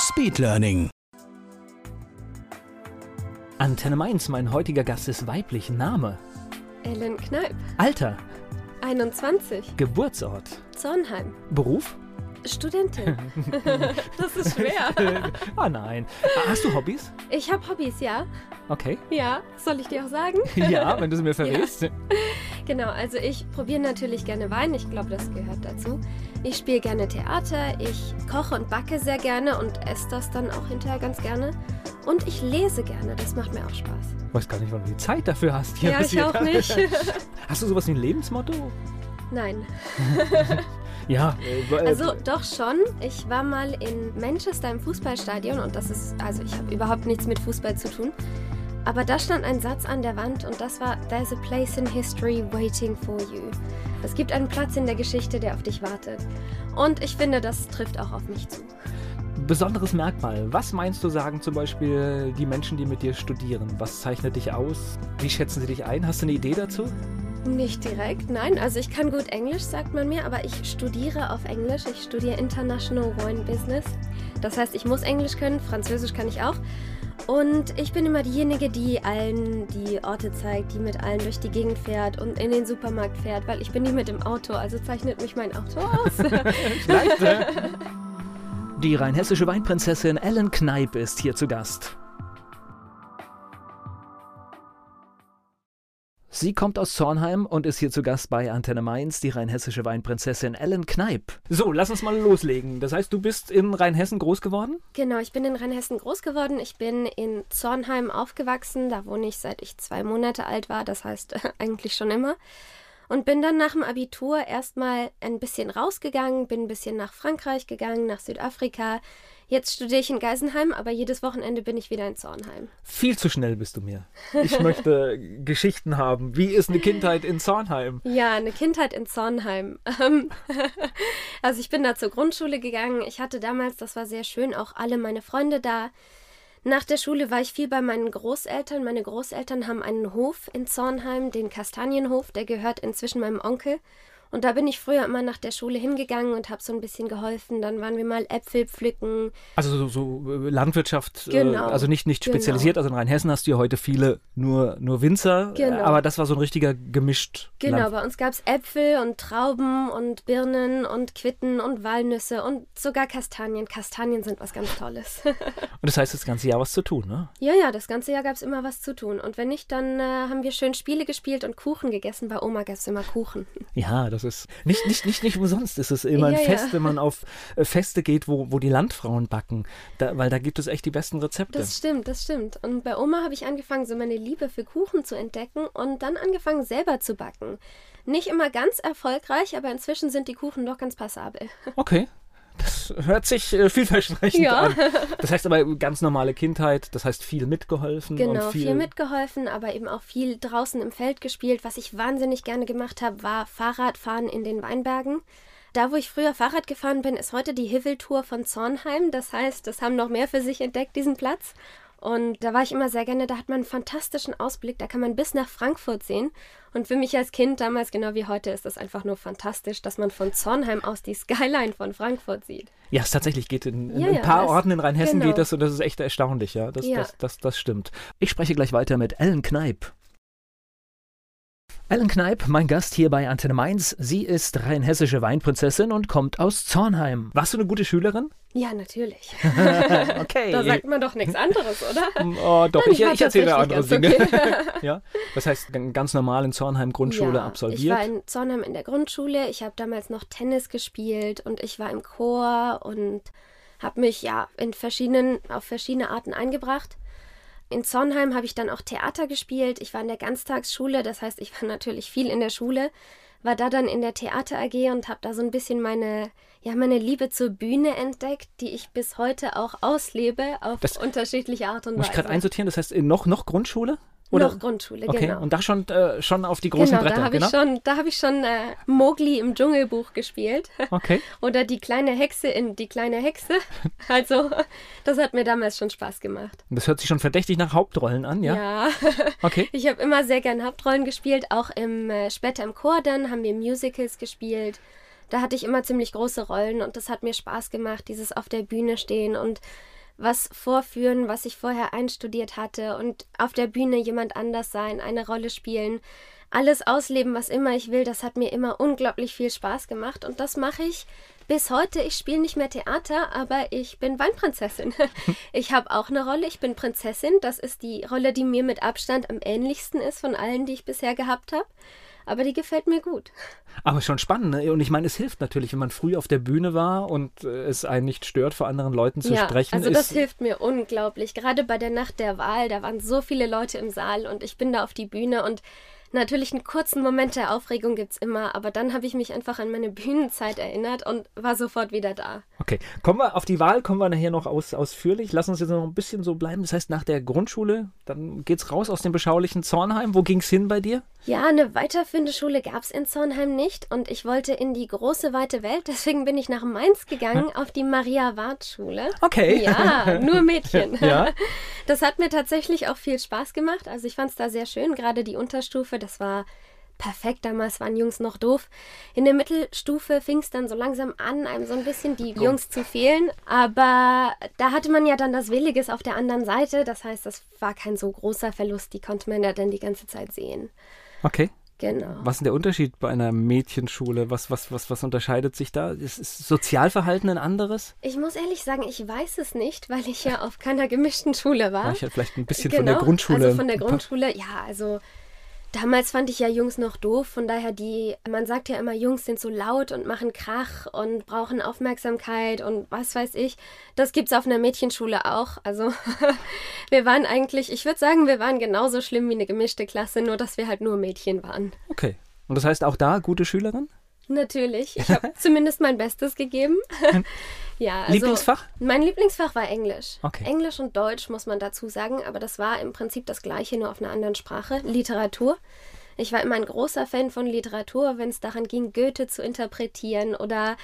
Speedlearning. Antenne Mainz, mein heutiger Gast ist weiblich. Name, Ellen Kneip, Alter, 21, Geburtsort, Zornheim, Beruf? Studentin. das ist schwer. Ah nein. Hast du Hobbys? Ich habe Hobbys, ja. Okay. Ja, soll ich dir auch sagen? Ja, wenn du sie mir verrätst. Genau, also ich probiere natürlich gerne Wein, ich glaube, das gehört dazu. Ich spiele gerne Theater, ich koche und backe sehr gerne und esse das dann auch hinterher ganz gerne. Und ich lese gerne, das macht mir auch Spaß. Ich weiß gar nicht, wann du die Zeit dafür hast. Hier, ja, ich auch nicht. Hast du sowas wie ein Lebensmotto? Nein. Ja. äh, äh, Also doch schon. Ich war mal in Manchester im Fußballstadion und das ist, also ich habe überhaupt nichts mit Fußball zu tun. Aber da stand ein Satz an der Wand und das war There's a place in history waiting for you. Es gibt einen Platz in der Geschichte, der auf dich wartet. Und ich finde, das trifft auch auf mich zu. besonderes Merkmal. Was meinst du, sagen zum Beispiel die Menschen, die mit dir studieren? Was zeichnet dich aus? Wie schätzen sie dich ein? Hast du eine Idee dazu? Nicht direkt, nein. Also ich kann gut Englisch, sagt man mir, aber ich studiere auf Englisch. Ich studiere International Wine Business. Das heißt, ich muss Englisch können, Französisch kann ich auch. Und ich bin immer diejenige, die allen die Orte zeigt, die mit allen durch die Gegend fährt und in den Supermarkt fährt, weil ich bin nicht mit dem Auto, also zeichnet mich mein Auto aus. Vielleicht. Die rheinhessische Weinprinzessin Ellen Kneip ist hier zu Gast. Sie kommt aus Zornheim und ist hier zu Gast bei Antenne Mainz, die rheinhessische Weinprinzessin Ellen Kneip. So, lass uns mal loslegen. Das heißt, du bist in Rheinhessen groß geworden? genau, ich bin in Rheinhessen groß geworden. Ich bin in Zornheim aufgewachsen. Da wohne ich seit ich zwei Monate alt war, das heißt eigentlich schon immer. Und bin dann nach dem Abitur erstmal ein bisschen rausgegangen, bin ein bisschen nach Frankreich gegangen, nach Südafrika. Jetzt studiere ich in Geisenheim, aber jedes Wochenende bin ich wieder in Zornheim. Viel zu schnell bist du mir. Ich möchte Geschichten haben. Wie ist eine Kindheit in Zornheim? Ja, eine Kindheit in Zornheim. Ähm, also ich bin da zur Grundschule gegangen. Ich hatte damals, das war sehr schön, auch alle meine Freunde da. Nach der Schule war ich viel bei meinen Großeltern. Meine Großeltern haben einen Hof in Zornheim, den Kastanienhof, der gehört inzwischen meinem Onkel. Und da bin ich früher immer nach der Schule hingegangen und habe so ein bisschen geholfen. Dann waren wir mal Äpfel pflücken. Also so, so äh, Landwirtschaft, Genau, äh, also nicht, nicht genau. spezialisiert. Also in Rheinhessen hast du ja heute viele nur, nur Winzer, Genau. aber das war so ein richtiger gemischt. Genau, Land. bei uns gab es Äpfel und Trauben und Birnen und Quitten und Walnüsse und sogar Kastanien. Kastanien sind was ganz Tolles. Und das heißt, das ganze Jahr was zu tun, ne? Ja, ja, das ganze Jahr gab es immer was zu tun. Und wenn nicht, dann äh, haben wir schön Spiele gespielt und Kuchen gegessen. Bei Oma gab es immer Kuchen. Ja, das ist nicht, nicht, nicht, nicht umsonst. ist Es immer ein Ja, ja. Fest, wenn man auf äh, Feste geht, wo, wo die Landfrauen backen. Da, weil da gibt es echt die besten Rezepte. Das stimmt, das stimmt. Und bei Oma habe ich angefangen, so meine Liebe für Kuchen zu entdecken und dann angefangen, selber zu backen. Nicht immer ganz erfolgreich, aber inzwischen sind die Kuchen doch ganz passabel. Okay. Das hört sich äh, vielversprechend Ja. an. Das heißt aber ganz normale Kindheit, das heißt viel mitgeholfen. Genau, viel, viel, mitgeholfen, aber eben auch viel draußen im Feld gespielt. Was ich wahnsinnig gerne gemacht habe, war Fahrradfahren in den Weinbergen. Da, wo ich früher Fahrrad gefahren bin, ist heute die Hiveltour von Zornheim. Das heißt, das haben noch mehr für sich entdeckt, diesen Platz. Und da war ich immer sehr gerne. Da hat man einen fantastischen Ausblick. Da kann man bis nach Frankfurt sehen. Und für mich als Kind damals, genau wie heute, ist das einfach nur fantastisch, dass man von Zornheim aus die Skyline von Frankfurt sieht. Ja, es tatsächlich geht in, in Ja, ein ja, paar das- Orten in Rheinhessen genau. geht das und das ist echt erstaunlich, ja. Das, Ja. Das, das, das stimmt. Ich spreche gleich weiter mit Ellen Kneip. Ellen Kneip, mein Gast hier bei Antenne Mainz. Sie ist rheinhessische Weinprinzessin und kommt aus Zornheim. Warst du eine gute Schülerin? Ja, natürlich. Okay. Da sagt man doch nichts anderes, oder? Oh, doch, Nein, ich, war ich erzähle andere Dinge. okay. ja, das heißt, ganz normal in Zornheim Grundschule ja, absolviert. Ich war in Zornheim in der Grundschule. Ich habe damals noch Tennis gespielt und ich war im Chor und habe mich ja in verschiedenen, auf verschiedene Arten eingebracht. In Zornheim habe ich dann auch Theater gespielt. Ich war in der Ganztagsschule, das heißt, ich war natürlich viel in der Schule. war da dann in der Theater AG und habe da so ein bisschen meine, ja, meine Liebe zur Bühne entdeckt, die ich bis heute auch auslebe auf das unterschiedliche Art und Weise. Muss ich gerade einsortieren, das heißt noch, noch Grundschule? Oder? Noch Grundschule, okay. genau. Und da schon, äh, schon auf die großen genau, Bretter, da hab genau? Ich schon, da habe ich schon äh, Mowgli im Dschungelbuch gespielt. Okay. Oder die kleine Hexe in Die kleine Hexe. Also, das hat mir damals schon Spaß gemacht. Das hört sich schon verdächtig nach Hauptrollen an, ja? Ja. Okay. Ich habe immer sehr gern Hauptrollen gespielt, auch im, äh, später im Chor dann haben wir Musicals gespielt. Da hatte ich immer ziemlich große Rollen und das hat mir Spaß gemacht, dieses auf der Bühne stehen und was vorführen, was ich vorher einstudiert hatte und auf der Bühne jemand anders sein, eine Rolle spielen, alles ausleben, was immer ich will, das hat mir immer unglaublich viel Spaß gemacht und das mache ich bis heute. Ich spiele nicht mehr Theater, aber ich bin Weinprinzessin. Ich habe auch eine Rolle, ich bin Prinzessin, das ist die Rolle, die mir mit Abstand am ähnlichsten ist von allen, die ich bisher gehabt habe aber die gefällt mir gut. Aber schon spannend, ne? Und ich meine, es hilft natürlich, wenn man früh auf der Bühne war und äh, es einen nicht stört, vor anderen Leuten zu ja, sprechen. Also das hilft mir unglaublich. Gerade bei der Nacht der Wahl, da waren so viele Leute im Saal und ich bin da auf die Bühne und Natürlich einen kurzen Moment der Aufregung gibt es immer, aber dann habe ich mich einfach an meine Bühnenzeit erinnert und war sofort wieder da. Okay, kommen wir auf die Wahl, kommen wir nachher noch aus, ausführlich. Lass uns jetzt noch ein bisschen so bleiben. Das heißt, nach der Grundschule, dann geht es raus aus dem beschaulichen Zornheim. Wo ging es hin bei dir? Ja, eine weiterführende Schule gab es in Zornheim nicht und ich wollte in die große, weite Welt. Deswegen bin ich nach Mainz gegangen auf die Maria-Wart-Schule. Okay. Ja, nur Mädchen. ja. Das hat mir tatsächlich auch viel Spaß gemacht. Also ich fand es da sehr schön, gerade die Unterstufe das war perfekt. Damals waren Jungs noch doof. In der Mittelstufe fing es dann so langsam an, einem so ein bisschen die Komm. Jungs zu fehlen. Aber da hatte man ja dann das Williges auf der anderen Seite. Das heißt, das war kein so großer Verlust. Die konnte man ja dann die ganze Zeit sehen. Okay. Genau. Was ist der Unterschied bei einer Mädchenschule? Was, was, was, was unterscheidet sich da? Ist, ist Sozialverhalten ein anderes? Ich muss ehrlich sagen, ich weiß es nicht, weil ich ja auf keiner gemischten Schule war. Ja, ich hatte vielleicht ein bisschen genau, von der genau, Grundschule. Also von der Grundschule, ja, also Damals fand ich ja Jungs noch doof, von daher die, man sagt ja immer, Jungs sind so laut und machen Krach und brauchen Aufmerksamkeit und was weiß ich. Das gibt's auf einer Mädchenschule auch. Also wir waren eigentlich, ich würde sagen, wir waren genauso schlimm wie eine gemischte Klasse, nur dass wir halt nur Mädchen waren. Okay. Und das heißt auch da gute Schülerin? Natürlich. Ich habe zumindest mein Bestes gegeben. ja, also Lieblingsfach? Mein Lieblingsfach war Englisch. Okay. Englisch und Deutsch muss man dazu sagen, aber das war im Prinzip das gleiche, nur auf einer anderen Sprache. Literatur. Ich war immer ein großer Fan von Literatur, wenn es daran ging, Goethe zu interpretieren oder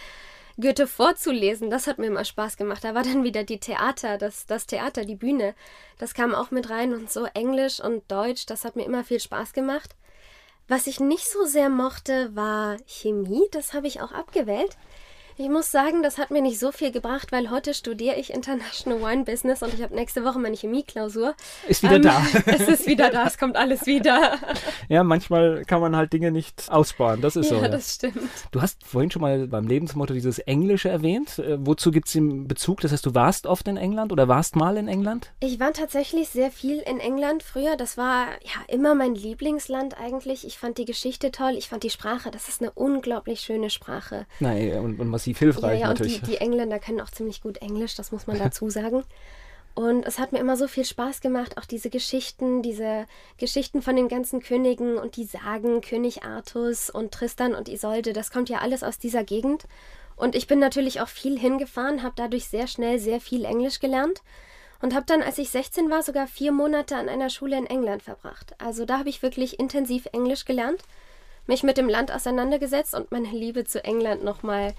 Goethe vorzulesen. Das hat mir immer Spaß gemacht. Da war dann wieder die Theater, das, das Theater, die Bühne. Das kam auch mit rein und so Englisch und Deutsch, das hat mir immer viel Spaß gemacht. Was ich nicht so sehr mochte, war Chemie. Das habe ich auch abgewählt. Ich muss sagen, das hat mir nicht so viel gebracht, weil heute studiere ich International Wine Business und ich habe nächste Woche meine Chemieklausur. Ist wieder ähm, da. es ist wieder da, es kommt alles wieder. Ja, manchmal kann man halt Dinge nicht aussparen, das ist ja, so. Ja, das stimmt. Du hast vorhin schon mal beim Lebensmotto dieses Englische erwähnt. Äh, wozu gibt es den Bezug? Das heißt, du warst oft in England oder warst mal in England? Ich war tatsächlich sehr viel in England früher. Das war ja immer mein Lieblingsland eigentlich. Ich fand die Geschichte toll, ich fand die Sprache, das ist eine unglaublich schöne Sprache. Nein, und, und was massiv hilfreich ja, ja, natürlich. Und die, die Engländer können auch ziemlich gut Englisch, das muss man dazu sagen. Und es hat mir immer so viel Spaß gemacht, auch diese Geschichten, diese Geschichten von den ganzen Königen und die Sagen, König Artus und Tristan und Isolde, das kommt ja alles aus dieser Gegend. Und ich bin natürlich auch viel hingefahren, habe dadurch sehr schnell sehr viel Englisch gelernt und habe dann, als ich 16 war, sogar vier Monate an einer Schule in England verbracht. Also da habe ich wirklich intensiv Englisch gelernt, mich mit dem Land auseinandergesetzt und meine Liebe zu England nochmal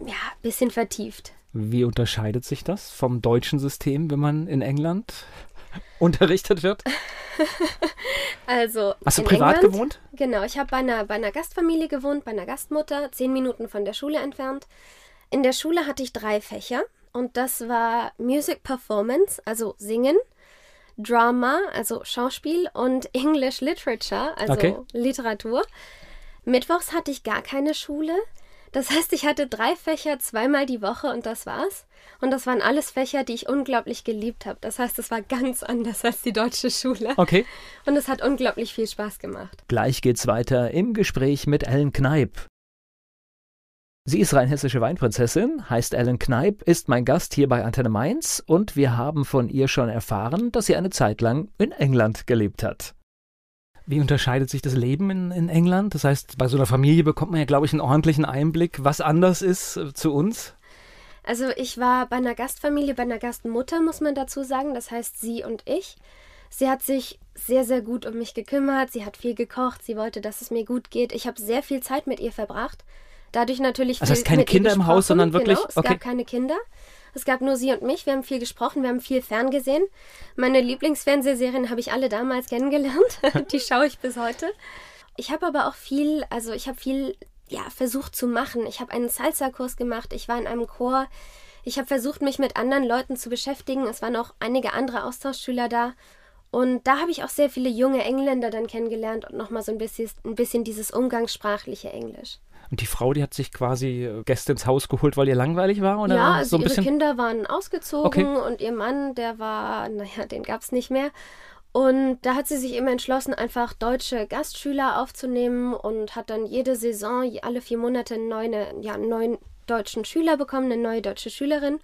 ja, ein bisschen vertieft. Wie unterscheidet sich das vom deutschen System, wenn man in England unterrichtet wird? also. Hast du privat England, gewohnt? Genau, ich habe bei einer, bei einer Gastfamilie gewohnt, bei einer Gastmutter, zehn Minuten von der Schule entfernt. In der Schule hatte ich drei Fächer und das war Music Performance, also Singen, Drama, also Schauspiel und English Literature, also okay. Literatur. Mittwochs hatte ich gar keine Schule. Das heißt, ich hatte drei Fächer zweimal die Woche und das war's. Und das waren alles Fächer, die ich unglaublich geliebt habe. Das heißt, es war ganz anders als die deutsche Schule. Okay. Und es hat unglaublich viel Spaß gemacht. Gleich geht's weiter im Gespräch mit Ellen Kneip. Sie ist rheinhessische Weinprinzessin, heißt Ellen Kneip, ist mein Gast hier bei Antenne Mainz und wir haben von ihr schon erfahren, dass sie eine Zeit lang in England gelebt hat. Wie unterscheidet sich das Leben in, in England? Das heißt, bei so einer Familie bekommt man ja, glaube ich, einen ordentlichen Einblick, was anders ist äh, zu uns. Also ich war bei einer Gastfamilie, bei einer Gastmutter, muss man dazu sagen. Das heißt, sie und ich. Sie hat sich sehr, sehr gut um mich gekümmert. Sie hat viel gekocht. Sie wollte, dass es mir gut geht. Ich habe sehr viel Zeit mit ihr verbracht. Dadurch natürlich. Also, es keine Kinder im Haus, sondern wirklich. Genau, es okay. gab keine Kinder. Es gab nur sie und mich. Wir haben viel gesprochen, wir haben viel ferngesehen. Meine Lieblingsfernsehserien habe ich alle damals kennengelernt. Die schaue ich bis heute. Ich habe aber auch viel, also ich habe viel ja, versucht zu machen. Ich habe einen Salsa-Kurs gemacht. Ich war in einem Chor. Ich habe versucht, mich mit anderen Leuten zu beschäftigen. Es waren auch einige andere Austauschschüler da. Und da habe ich auch sehr viele junge Engländer dann kennengelernt und nochmal so ein bisschen, ein bisschen dieses umgangssprachliche Englisch. Und die Frau, die hat sich quasi äh, Gäste ins Haus geholt, weil ihr langweilig war? Oder ja, also so ein ihre bisschen? Kinder waren ausgezogen okay. und ihr Mann, der war, naja, den gab es nicht mehr. Und da hat sie sich immer entschlossen, einfach deutsche Gastschüler aufzunehmen und hat dann jede Saison, alle vier Monate neuen, ja, einen neuen deutschen Schüler bekommen, eine neue deutsche Schülerin.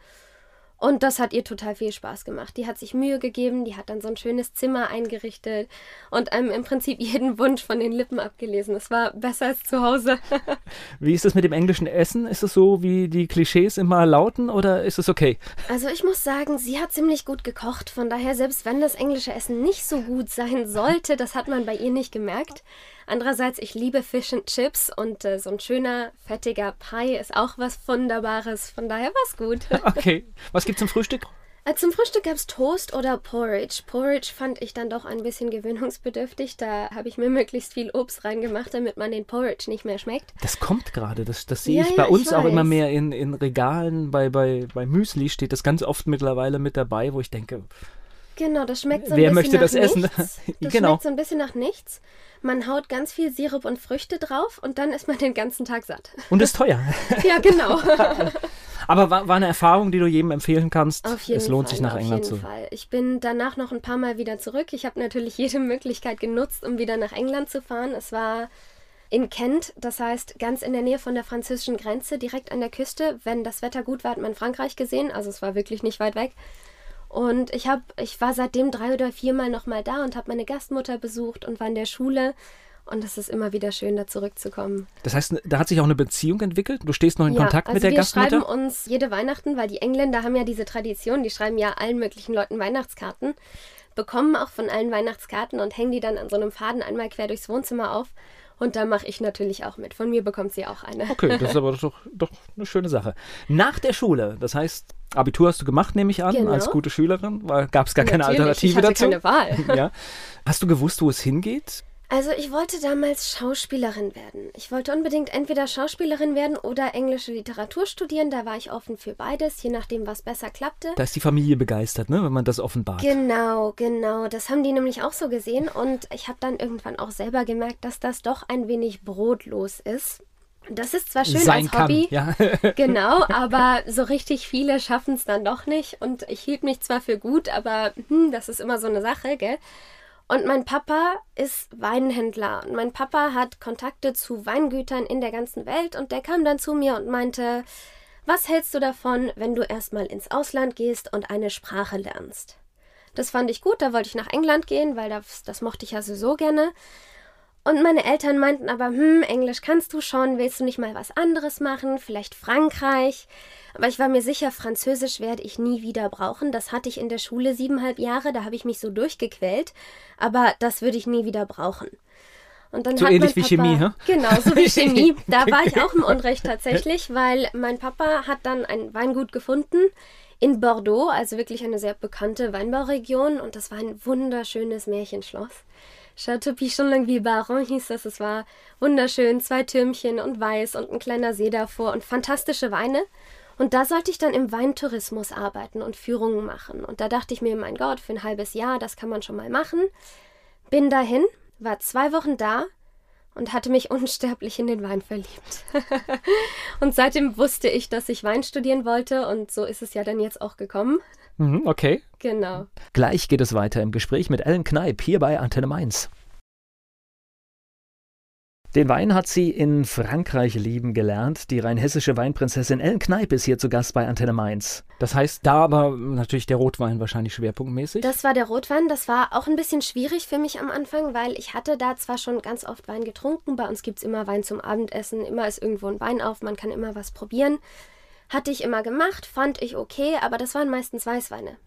Und das hat ihr total viel Spaß gemacht. Die hat sich Mühe gegeben, die hat dann so ein schönes Zimmer eingerichtet und einem im Prinzip jeden Wunsch von den Lippen abgelesen. Es war besser als zu Hause. wie ist es mit dem englischen Essen? Ist es so, wie die Klischees immer lauten oder ist es okay? Also ich muss sagen, sie hat ziemlich gut gekocht. Von daher, selbst wenn das englische Essen nicht so gut sein sollte, das hat man bei ihr nicht gemerkt. Andererseits, ich liebe Fish and Chips und äh, so ein schöner, fettiger Pie ist auch was Wunderbares. Von daher war es gut. okay. Was gibt's zum Frühstück? Äh, zum Frühstück gab es Toast oder Porridge. Porridge fand ich dann doch ein bisschen gewöhnungsbedürftig. Da habe ich mir möglichst viel Obst reingemacht, damit man den Porridge nicht mehr schmeckt. Das kommt gerade. Das, das sehe ja, ich bei ja, uns ich auch immer mehr in, in Regalen. Bei, bei, bei Müsli steht das ganz oft mittlerweile mit dabei, wo ich denke. Genau, das schmeckt so ein Wer bisschen möchte das essen? Das genau. schmeckt so ein bisschen nach nichts. Man haut ganz viel Sirup und Früchte drauf und dann ist man den ganzen Tag satt. Und ist teuer. ja, genau. Aber war, war, eine Erfahrung, die du jedem empfehlen kannst. Auf jeden es lohnt Fall, sich nach auf England jeden zu. Fall. Ich bin danach noch ein paar Mal wieder zurück. Ich habe natürlich jede Möglichkeit genutzt, um wieder nach England zu fahren. Es war in Kent, das heißt ganz in der Nähe von der französischen Grenze, direkt an der Küste. Wenn das Wetter gut war, hat man Frankreich gesehen. Also es war wirklich nicht weit weg. Und ich habe, ich war seitdem drei oder viermal nochmal da und habe meine Gastmutter besucht und war in der Schule. Und es ist immer wieder schön, da zurückzukommen. Das heißt, da hat sich auch eine Beziehung entwickelt? Du stehst noch in ja, Kontakt also mit der Gastmutter? Wir schreiben uns jede Weihnachten, weil die Engländer haben ja diese Tradition, die schreiben ja allen möglichen Leuten Weihnachtskarten, bekommen auch von allen Weihnachtskarten und hängen die dann an so einem Faden einmal quer durchs Wohnzimmer auf. Und da mache ich natürlich auch mit. Von mir bekommt sie auch eine. Okay, das ist aber doch, doch eine schöne Sache. Nach der Schule, das heißt, Abitur hast du gemacht, nehme ich an, genau. als gute Schülerin. Gab es gar keine natürlich, Alternative ich hatte dazu? keine Wahl. ja. Hast du gewusst, wo es hingeht? Also ich wollte damals Schauspielerin werden. Ich wollte unbedingt entweder Schauspielerin werden oder englische Literatur studieren. Da war ich offen für beides, je nachdem, was besser klappte. Da ist die Familie begeistert, ne, wenn man das offenbart. Genau, genau. Das haben die nämlich auch so gesehen. Und ich habe dann irgendwann auch selber gemerkt, dass das doch ein wenig brotlos ist. Das ist zwar schön Sein als Hobby, kann, ja. genau, aber so richtig viele schaffen es dann doch nicht. Und ich hielt mich zwar für gut, aber hm, das ist immer so eine Sache, gell? Und mein Papa ist Weinhändler und mein Papa hat Kontakte zu Weingütern in der ganzen Welt und der kam dann zu mir und meinte, was hältst du davon, wenn du erstmal ins Ausland gehst und eine Sprache lernst? Das fand ich gut, da wollte ich nach England gehen, weil das, das mochte ich ja sowieso gerne. Und meine Eltern meinten aber, hm, Englisch kannst du schon, willst du nicht mal was anderes machen, vielleicht Frankreich? Aber ich war mir sicher, Französisch werde ich nie wieder brauchen. Das hatte ich in der Schule siebeneinhalb Jahre, da habe ich mich so durchgequält, aber das würde ich nie wieder brauchen. Und dann so hat ähnlich wie Papa, Chemie, hä? Genau, so wie Chemie. Da war ich auch im Unrecht tatsächlich, weil mein Papa hat dann ein Weingut gefunden in Bordeaux, also wirklich eine sehr bekannte Weinbauregion und das war ein wunderschönes Märchenschloss. Chateau Pichon-Longueville Baron hieß das. Es war wunderschön, zwei Türmchen und weiß und ein kleiner See davor und fantastische Weine. Und da sollte ich dann im Weintourismus arbeiten und Führungen machen. Und da dachte ich mir, mein Gott, für ein halbes Jahr, das kann man schon mal machen. Bin dahin, war zwei Wochen da und hatte mich unsterblich in den Wein verliebt. und seitdem wusste ich, dass ich Wein studieren wollte und so ist es ja dann jetzt auch gekommen. Mhm, okay. Genau. Gleich geht es weiter im Gespräch mit Ellen Kneip hier bei Antenne Mainz. Den Wein hat sie in Frankreich lieben gelernt. Die rheinhessische Weinprinzessin Ellen Kneip ist hier zu Gast bei Antenne Mainz. Das heißt, da aber natürlich der Rotwein wahrscheinlich schwerpunktmäßig. Das war der Rotwein. Das war auch ein bisschen schwierig für mich am Anfang, weil ich hatte da zwar schon ganz oft Wein getrunken. Bei uns gibt es immer Wein zum Abendessen. Immer ist irgendwo ein Wein auf. Man kann immer was probieren. Hatte ich immer gemacht, fand ich okay, aber das waren meistens Weißweine.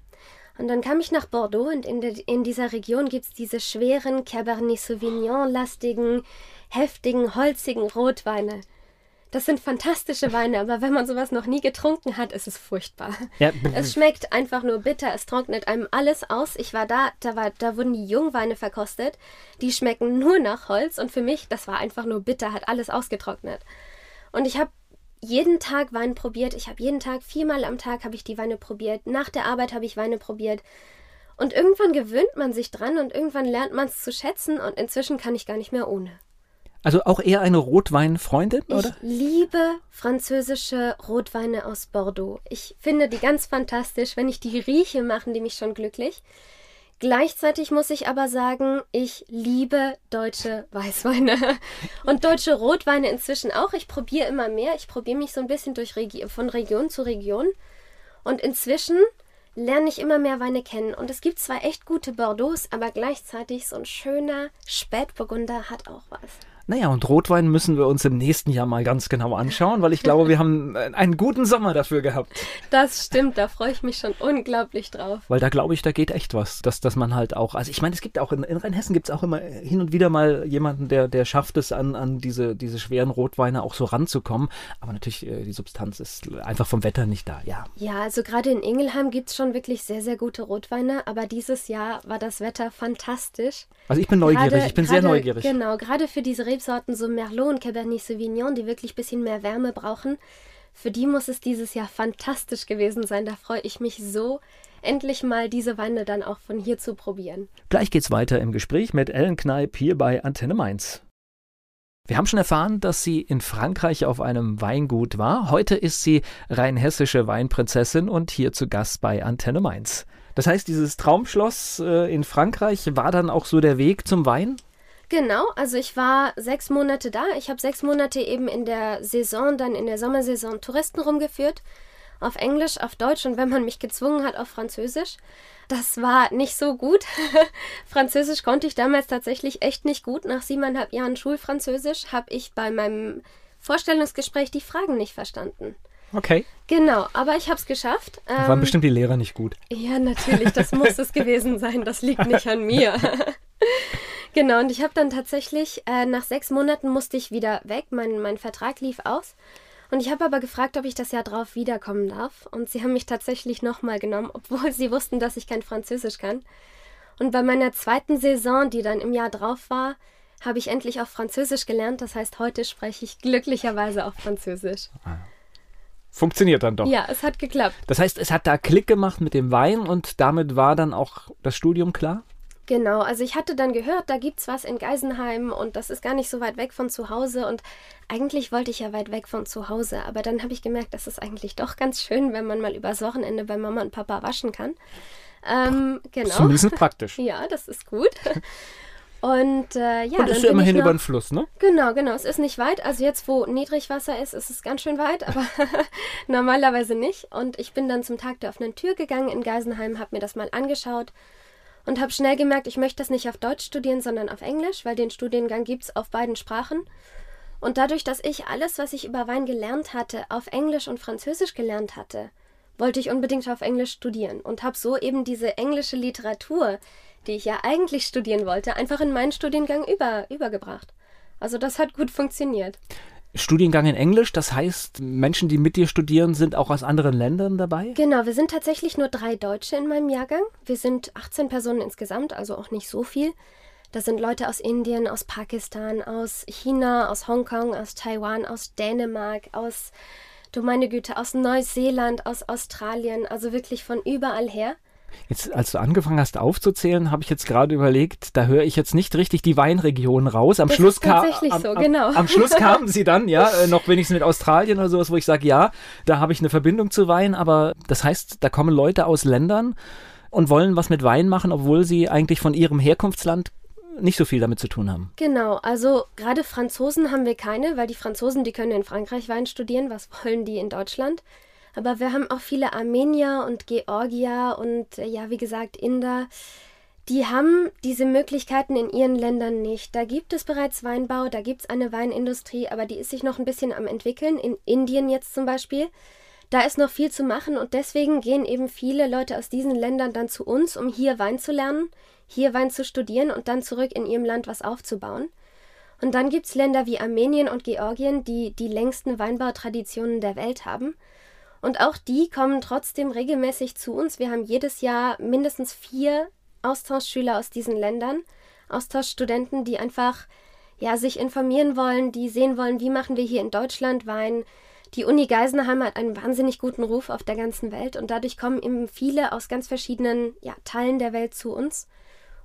Und dann kam ich nach Bordeaux und in, de, in dieser Region gibt es diese schweren Cabernet Sauvignon-lastigen, heftigen, holzigen Rotweine. Das sind fantastische Weine, aber wenn man sowas noch nie getrunken hat, ist es furchtbar. Ja. Es schmeckt einfach nur bitter, es trocknet einem alles aus. Ich war da, da, war, da wurden die Jungweine verkostet, die schmecken nur nach Holz und für mich, das war einfach nur bitter, hat alles ausgetrocknet. Und ich habe jeden Tag Wein probiert. Ich habe jeden Tag, viermal am Tag habe ich die Weine probiert. Nach der Arbeit habe ich Weine probiert. Und irgendwann gewöhnt man sich dran und irgendwann lernt man es zu schätzen und inzwischen kann ich gar nicht mehr ohne. Also auch eher eine Rotweinfreundin, oder? Ich liebe französische Rotweine aus Bordeaux. Ich finde die ganz fantastisch. Wenn ich die rieche, machen die mich schon glücklich. Gleichzeitig muss ich aber sagen, ich liebe deutsche Weißweine und deutsche Rotweine inzwischen auch. Ich probiere immer mehr. Ich probiere mich so ein bisschen durch Regi von Region zu Region. Und inzwischen lerne ich immer mehr Weine kennen. Und es gibt zwar echt gute Bordeaux, aber gleichzeitig so ein schöner Spätburgunder hat auch was. Naja, und Rotwein müssen wir uns im nächsten Jahr mal ganz genau anschauen, weil ich glaube, wir haben einen guten Sommer dafür gehabt. Das stimmt, da freue ich mich schon unglaublich drauf. Weil da glaube ich, da geht echt was, dass, dass man halt auch, also ich meine, es gibt auch in, in Rheinhessen gibt es auch immer hin und wieder mal jemanden, der, der schafft es, an, an diese, diese schweren Rotweine auch so ranzukommen. Aber natürlich, äh, die Substanz ist einfach vom Wetter nicht da, ja. Ja, also gerade in Ingelheim gibt es schon wirklich sehr, sehr gute Rotweine, aber dieses Jahr war das Wetter fantastisch. Also ich bin neugierig, gerade, ich bin gerade, sehr neugierig. Genau, gerade für diese Rebsorten, so Merlot und Cabernet Sauvignon, die wirklich ein bisschen mehr Wärme brauchen, für die muss es dieses Jahr fantastisch gewesen sein. Da freue ich mich so, endlich mal diese Weine dann auch von hier zu probieren. Gleich geht's weiter im Gespräch mit Ellen Kneip hier bei Antenne Mainz. Wir haben schon erfahren, dass sie in Frankreich auf einem Weingut war. Heute ist sie rheinhessische Weinprinzessin und hier zu Gast bei Antenne Mainz. Das heißt, dieses Traumschloss äh, in Frankreich war dann auch so der Weg zum Wein? Genau, also ich war sechs Monate da. Ich habe sechs Monate eben in der Saison, dann in der Sommersaison Touristen rumgeführt. Auf Englisch, auf Deutsch und wenn man mich gezwungen hat, auf Französisch. Das war nicht so gut. Französisch konnte ich damals tatsächlich echt nicht gut. Nach siebeneinhalb Jahren Schulfranzösisch habe ich bei meinem Vorstellungsgespräch die Fragen nicht verstanden. Okay. Genau, aber ich habe es geschafft. Ähm, waren bestimmt die Lehrer nicht gut. Ja, natürlich, das muss es gewesen sein. Das liegt nicht an mir. Genau, und ich habe dann tatsächlich, äh, nach sechs Monaten musste ich wieder weg, mein, mein Vertrag lief aus. Und ich habe aber gefragt, ob ich das Jahr drauf wiederkommen darf. Und sie haben mich tatsächlich nochmal genommen, obwohl sie wussten, dass ich kein Französisch kann. Und bei meiner zweiten Saison, die dann im Jahr drauf war, habe ich endlich auch Französisch gelernt. Das heißt, heute spreche ich glücklicherweise auch Französisch. Ah. Funktioniert dann doch. Ja, es hat geklappt. Das heißt, es hat da Klick gemacht mit dem Wein und damit war dann auch das Studium klar? Genau, also ich hatte dann gehört, da gibt's was in Geisenheim und das ist gar nicht so weit weg von zu Hause und eigentlich wollte ich ja weit weg von zu Hause, aber dann habe ich gemerkt, das ist eigentlich doch ganz schön, wenn man mal übers Wochenende bei Mama und Papa waschen kann. Ähm, genau. Das ist ein bisschen praktisch. ja, das ist gut. Und äh, ja, und ist ja immerhin noch, über den Fluss, ne? Genau, genau. Es ist nicht weit. Also jetzt, wo Niedrigwasser ist, ist es ganz schön weit, aber normalerweise nicht. Und ich bin dann zum Tag der offenen Tür gegangen in Geisenheim, habe mir das mal angeschaut und habe schnell gemerkt, ich möchte das nicht auf Deutsch studieren, sondern auf Englisch, weil den Studiengang gibt es auf beiden Sprachen. Und dadurch, dass ich alles, was ich über Wein gelernt hatte, auf Englisch und Französisch gelernt hatte, wollte ich unbedingt auf Englisch studieren und habe so eben diese englische Literatur, die ich ja eigentlich studieren wollte, einfach in meinen Studiengang über, übergebracht. Also das hat gut funktioniert. Studiengang in Englisch, das heißt, Menschen, die mit dir studieren, sind auch aus anderen Ländern dabei? Genau, wir sind tatsächlich nur drei Deutsche in meinem Jahrgang. Wir sind 18 Personen insgesamt, also auch nicht so viel. Das sind Leute aus Indien, aus Pakistan, aus China, aus Hongkong, aus Taiwan, aus Dänemark, aus, du meine Güte, aus Neuseeland, aus Australien, also wirklich von überall her. Jetzt, als du angefangen hast aufzuzählen, habe ich jetzt gerade überlegt, da höre ich jetzt nicht richtig die Weinregion raus. Am das Schluss kam am, so, genau. Am, am Schluss kamen sie dann, ja, äh, noch wenigstens mit Australien oder sowas, wo ich sage, ja, da habe ich eine Verbindung zu Wein, aber das heißt, da kommen Leute aus Ländern und wollen was mit Wein machen, obwohl sie eigentlich von ihrem Herkunftsland nicht so viel damit zu tun haben. Genau, also gerade Franzosen haben wir keine, weil die Franzosen, die können in Frankreich Wein studieren, was wollen die in Deutschland? Aber wir haben auch viele Armenier und Georgier und äh, ja, wie gesagt, Inder. Die haben diese Möglichkeiten in ihren Ländern nicht. Da gibt es bereits Weinbau, da gibt es eine Weinindustrie, aber die ist sich noch ein bisschen am entwickeln. In Indien jetzt zum Beispiel. Da ist noch viel zu machen und deswegen gehen eben viele Leute aus diesen Ländern dann zu uns, um hier Wein zu lernen, hier Wein zu studieren und dann zurück in ihrem Land was aufzubauen. Und dann gibt es Länder wie Armenien und Georgien, die die längsten Weinbautraditionen der Welt haben. Und auch die kommen trotzdem regelmäßig zu uns. Wir haben jedes Jahr mindestens vier Austauschschüler aus diesen Ländern, Austauschstudenten, die einfach ja, sich informieren wollen, die sehen wollen, wie machen wir hier in Deutschland Wein. Die Uni Geisenheim hat einen wahnsinnig guten Ruf auf der ganzen Welt und dadurch kommen eben viele aus ganz verschiedenen ja, Teilen der Welt zu uns,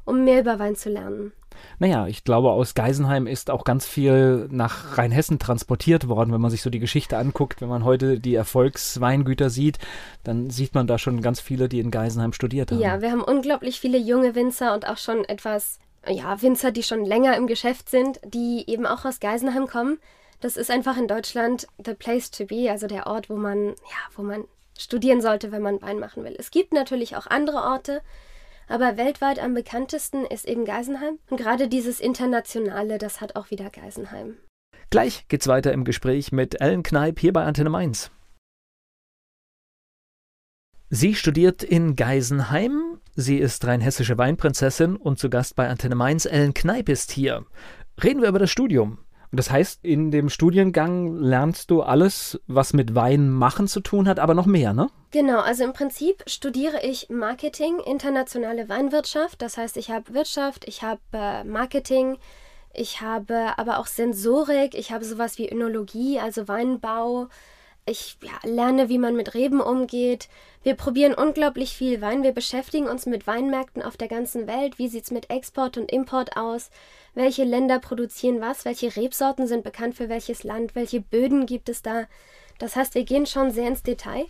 um mehr über Wein zu lernen. Naja, ich glaube, aus Geisenheim ist auch ganz viel nach Rheinhessen transportiert worden. Wenn man sich so die Geschichte anguckt, wenn man heute die Erfolgsweingüter sieht, dann sieht man da schon ganz viele, die in Geisenheim studiert haben. Ja, wir haben unglaublich viele junge Winzer und auch schon etwas, ja, Winzer, die schon länger im Geschäft sind, die eben auch aus Geisenheim kommen. Das ist einfach in Deutschland the place to be, also der Ort, wo man, ja, wo man studieren sollte, wenn man Wein machen will. Es gibt natürlich auch andere Orte, aber weltweit am bekanntesten ist eben Geisenheim. Und gerade dieses Internationale, das hat auch wieder Geisenheim. Gleich geht's weiter im Gespräch mit Ellen Kneip hier bei Antenne Mainz. Sie studiert in Geisenheim. Sie ist rheinhessische Weinprinzessin und zu Gast bei Antenne Mainz. Ellen Kneip ist hier. Reden wir über das Studium. Und das heißt, in dem Studiengang lernst du alles, was mit Wein machen zu tun hat, aber noch mehr, ne? Genau, also im Prinzip studiere ich Marketing, internationale Weinwirtschaft. Das heißt, ich habe Wirtschaft, ich habe äh, Marketing, ich habe aber auch Sensorik, ich habe sowas wie Önologie, also Weinbau. Ich ja, lerne, wie man mit Reben umgeht. Wir probieren unglaublich viel Wein. Wir beschäftigen uns mit Weinmärkten auf der ganzen Welt. Wie sieht es mit Export und Import aus? welche Länder produzieren was, welche Rebsorten sind bekannt für welches Land, welche Böden gibt es da. Das heißt, wir gehen schon sehr ins Detail.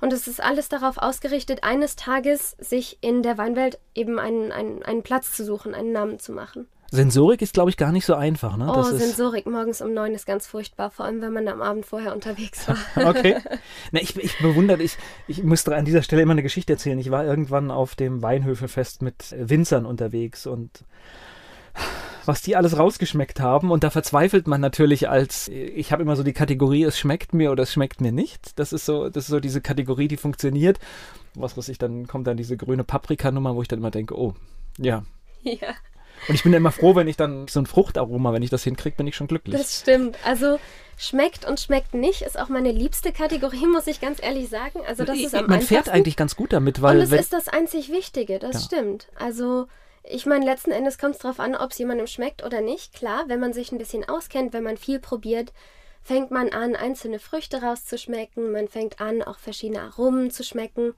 Und es ist alles darauf ausgerichtet, eines Tages sich in der Weinwelt eben einen, einen, einen Platz zu suchen, einen Namen zu machen. Sensorik ist, glaube ich, gar nicht so einfach. Ne? Oh, Sensorik morgens um neun ist ganz furchtbar, vor allem wenn man am Abend vorher unterwegs war. okay. Na, ich, ich bewundere, ich, ich musste an dieser Stelle immer eine Geschichte erzählen. Ich war irgendwann auf dem Weinhöfefest mit Winzern unterwegs und was die alles rausgeschmeckt haben. Und da verzweifelt man natürlich als, ich habe immer so die Kategorie, es schmeckt mir oder es schmeckt mir nicht. Das ist so, das ist so diese Kategorie, die funktioniert. Was weiß ich, dann kommt dann diese grüne Paprikanummer, wo ich dann immer denke, oh, ja. Ja. Und ich bin immer froh, wenn ich dann so ein Fruchtaroma, wenn ich das hinkriege, bin ich schon glücklich. Das stimmt. Also schmeckt und schmeckt nicht ist auch meine liebste Kategorie, muss ich ganz ehrlich sagen. Also das ist am Man fährt eigentlich ganz gut damit, weil und es ist das einzig Wichtige. Das ja. stimmt. Also ich meine, letzten Endes kommt es darauf an, ob es jemandem schmeckt oder nicht. Klar, wenn man sich ein bisschen auskennt, wenn man viel probiert, fängt man an, einzelne Früchte rauszuschmecken, man fängt an, auch verschiedene Aromen zu schmecken.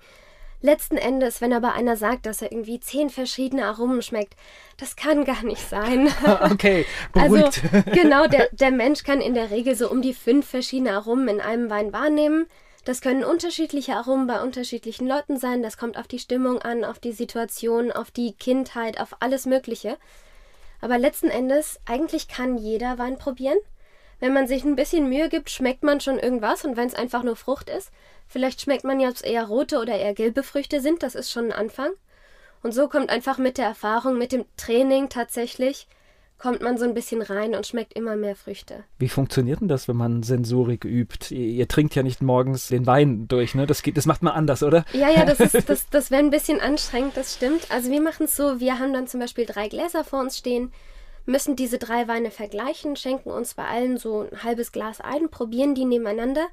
Letzten Endes, wenn aber einer sagt, dass er irgendwie zehn verschiedene Aromen schmeckt, das kann gar nicht sein. okay, beruhigt. Also genau, der, der Mensch kann in der Regel so um die fünf verschiedene Aromen in einem Wein wahrnehmen. Das können unterschiedliche Aromen bei unterschiedlichen Leuten sein. Das kommt auf die Stimmung an, auf die Situation, auf die Kindheit, auf alles Mögliche. Aber letzten Endes, eigentlich kann jeder Wein probieren. Wenn man sich ein bisschen Mühe gibt, schmeckt man schon irgendwas. Und wenn es einfach nur Frucht ist, vielleicht schmeckt man ja, ob es eher rote oder eher gelbe Früchte sind. Das ist schon ein Anfang. Und so kommt einfach mit der Erfahrung, mit dem Training tatsächlich kommt man so ein bisschen rein und schmeckt immer mehr Früchte. Wie funktioniert denn das, wenn man Sensorik übt? Ihr, ihr trinkt ja nicht morgens den Wein durch, ne? Das, geht, das macht man anders, oder? Ja, ja, das, ist, das, das wäre ein bisschen anstrengend, das stimmt. Also wir machen es so, wir haben dann zum Beispiel drei Gläser vor uns stehen, müssen diese drei Weine vergleichen, schenken uns bei allen so ein halbes Glas ein, probieren die nebeneinander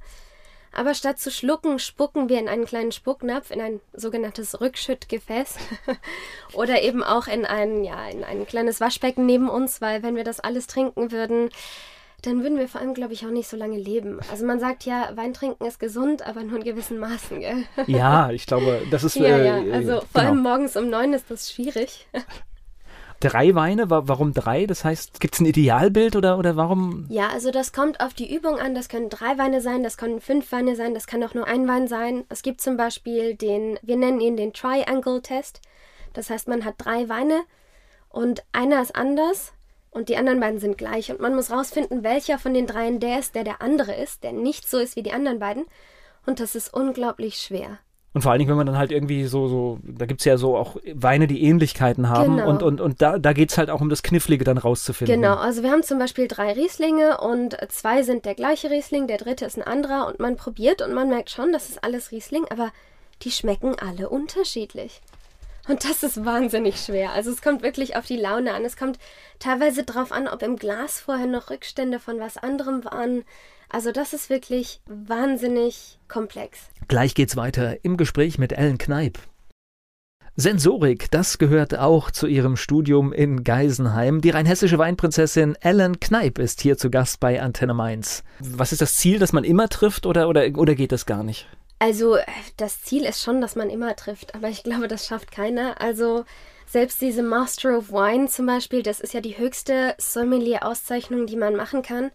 aber statt zu schlucken, spucken wir in einen kleinen Spucknapf, in ein sogenanntes Rückschüttgefäß oder eben auch in ein, ja, in ein kleines Waschbecken neben uns, weil wenn wir das alles trinken würden, dann würden wir vor allem, glaube ich, auch nicht so lange leben. Also man sagt ja, Wein trinken ist gesund, aber nur in gewissen Maßen, gell? Ja, ich glaube, das ist... Ja, äh, ja, also vor genau. allem morgens um neun ist das schwierig. drei Weine. Warum drei? Das heißt, gibt es ein Idealbild oder, oder warum? Ja, also das kommt auf die Übung an. Das können drei Weine sein, das können fünf Weine sein, das kann auch nur ein Wein sein. Es gibt zum Beispiel den, wir nennen ihn den Triangle-Test. Das heißt, man hat drei Weine Und einer ist anders und die anderen beiden sind gleich. Und man muss rausfinden, welcher von den dreien der ist, der der andere ist, der nicht so ist wie die anderen beiden. Und das ist unglaublich schwer. Und vor allen Dingen, wenn man dann halt irgendwie so, so da gibt es ja so auch Weine, die Ähnlichkeiten haben. Genau. Und, und, und da, da geht es halt auch um das Knifflige dann rauszufinden. Genau, also wir haben zum Beispiel drei Rieslinge und zwei sind der gleiche Riesling, der dritte ist ein anderer und man probiert und man merkt schon, das ist alles Riesling, aber die schmecken alle unterschiedlich. Und das ist wahnsinnig schwer. Also es kommt wirklich auf die Laune an. Es kommt teilweise darauf an, ob im Glas vorher noch Rückstände von was anderem waren. Also das ist wirklich wahnsinnig komplex. Gleich geht's weiter im Gespräch mit Ellen Kneip. Sensorik, das gehört auch zu ihrem Studium in Geisenheim. Die rheinhessische Weinprinzessin Ellen Kneip ist hier zu Gast bei Antenne Mainz. Was ist das Ziel, dass man immer trifft oder, oder, oder geht das gar nicht? Also das Ziel ist schon, dass man immer trifft, aber ich glaube, das schafft keiner. Also selbst diese Master of Wine zum Beispiel, das ist ja die höchste Sommelier-Auszeichnung, die man machen kann.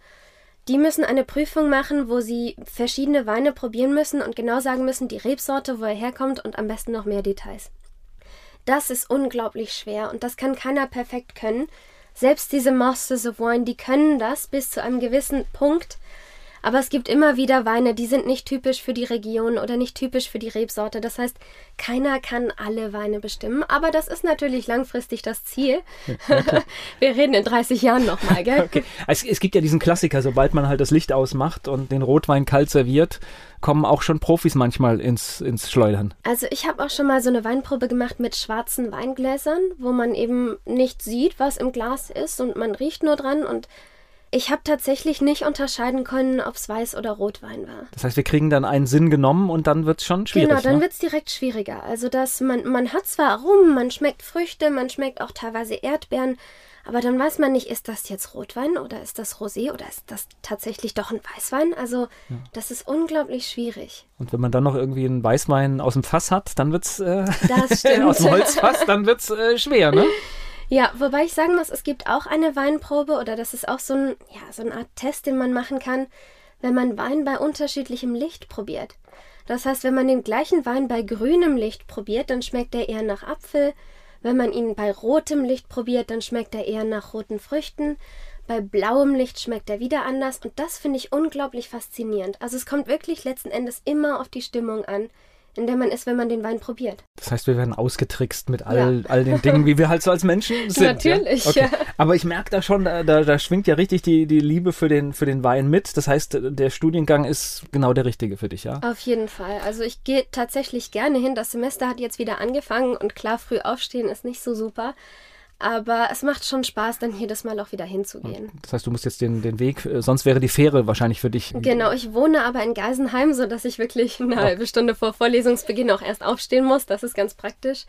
Die müssen eine Prüfung machen, wo sie verschiedene Weine probieren müssen und genau sagen müssen, die Rebsorte, wo er herkommt und am besten noch mehr Details. Das ist unglaublich schwer und das kann keiner perfekt können. Selbst diese Masters of Wine, die können das bis zu einem gewissen Punkt, aber es gibt immer wieder Weine, die sind nicht typisch für die Region oder nicht typisch für die Rebsorte. Das heißt, keiner kann alle Weine bestimmen. Aber das ist natürlich langfristig das Ziel. Wir reden in 30 Jahren nochmal, gell? Okay. Es, es gibt ja diesen Klassiker, sobald man halt das Licht ausmacht und den Rotwein kalt serviert, kommen auch schon Profis manchmal ins, ins Schleudern. Also ich habe auch schon mal so eine Weinprobe gemacht mit schwarzen Weingläsern, wo man eben nicht sieht, was im Glas ist und man riecht nur dran und ich habe tatsächlich nicht unterscheiden können, ob es Weiß- oder Rotwein war. Das heißt, wir kriegen dann einen Sinn genommen und dann wird es schon schwierig. Genau, dann ne? wird es direkt schwieriger. Also, dass man, man hat zwar Aromen, man schmeckt Früchte, man schmeckt auch teilweise Erdbeeren, aber dann weiß man nicht, ist das jetzt Rotwein oder ist das Rosé oder ist das tatsächlich doch ein Weißwein? Also, ja. das ist unglaublich schwierig. Und wenn man dann noch irgendwie einen Weißwein aus dem Fass hat, dann wird es äh, aus dem Holzfass, dann wird es äh, schwer, ne? Ja, wobei ich sagen muss, es gibt auch eine Weinprobe oder das ist auch so, ein, ja, so eine Art Test, den man machen kann, wenn man Wein bei unterschiedlichem Licht probiert. Das heißt, wenn man den gleichen Wein bei grünem Licht probiert, dann schmeckt er eher nach Apfel. Wenn man ihn bei rotem Licht probiert, dann schmeckt er eher nach roten Früchten. Bei blauem Licht schmeckt er wieder anders und das finde ich unglaublich faszinierend. Also es kommt wirklich letzten Endes immer auf die Stimmung an, in der man ist, wenn man den Wein probiert. Das heißt, wir werden ausgetrickst mit all, ja. all den Dingen, wie wir halt so als Menschen sind. Natürlich, ja. Okay. ja. Aber ich merke da schon, da, da, da, schwingt ja richtig die, die Liebe für den, für den Wein mit. Das heißt, der Studiengang ist genau der richtige für dich, ja? Auf jeden Fall. Also ich gehe tatsächlich gerne hin. Das Semester hat jetzt wieder angefangen und klar, früh aufstehen ist nicht so super. Aber es macht schon Spaß, dann jedes Mal auch wieder hinzugehen. Das heißt, du musst jetzt den, den Weg, äh, sonst wäre die Fähre wahrscheinlich für dich. Genau, ich wohne aber in Geisenheim, sodass ich wirklich eine oh. halbe Stunde vor Vorlesungsbeginn auch erst aufstehen muss. Das ist ganz praktisch.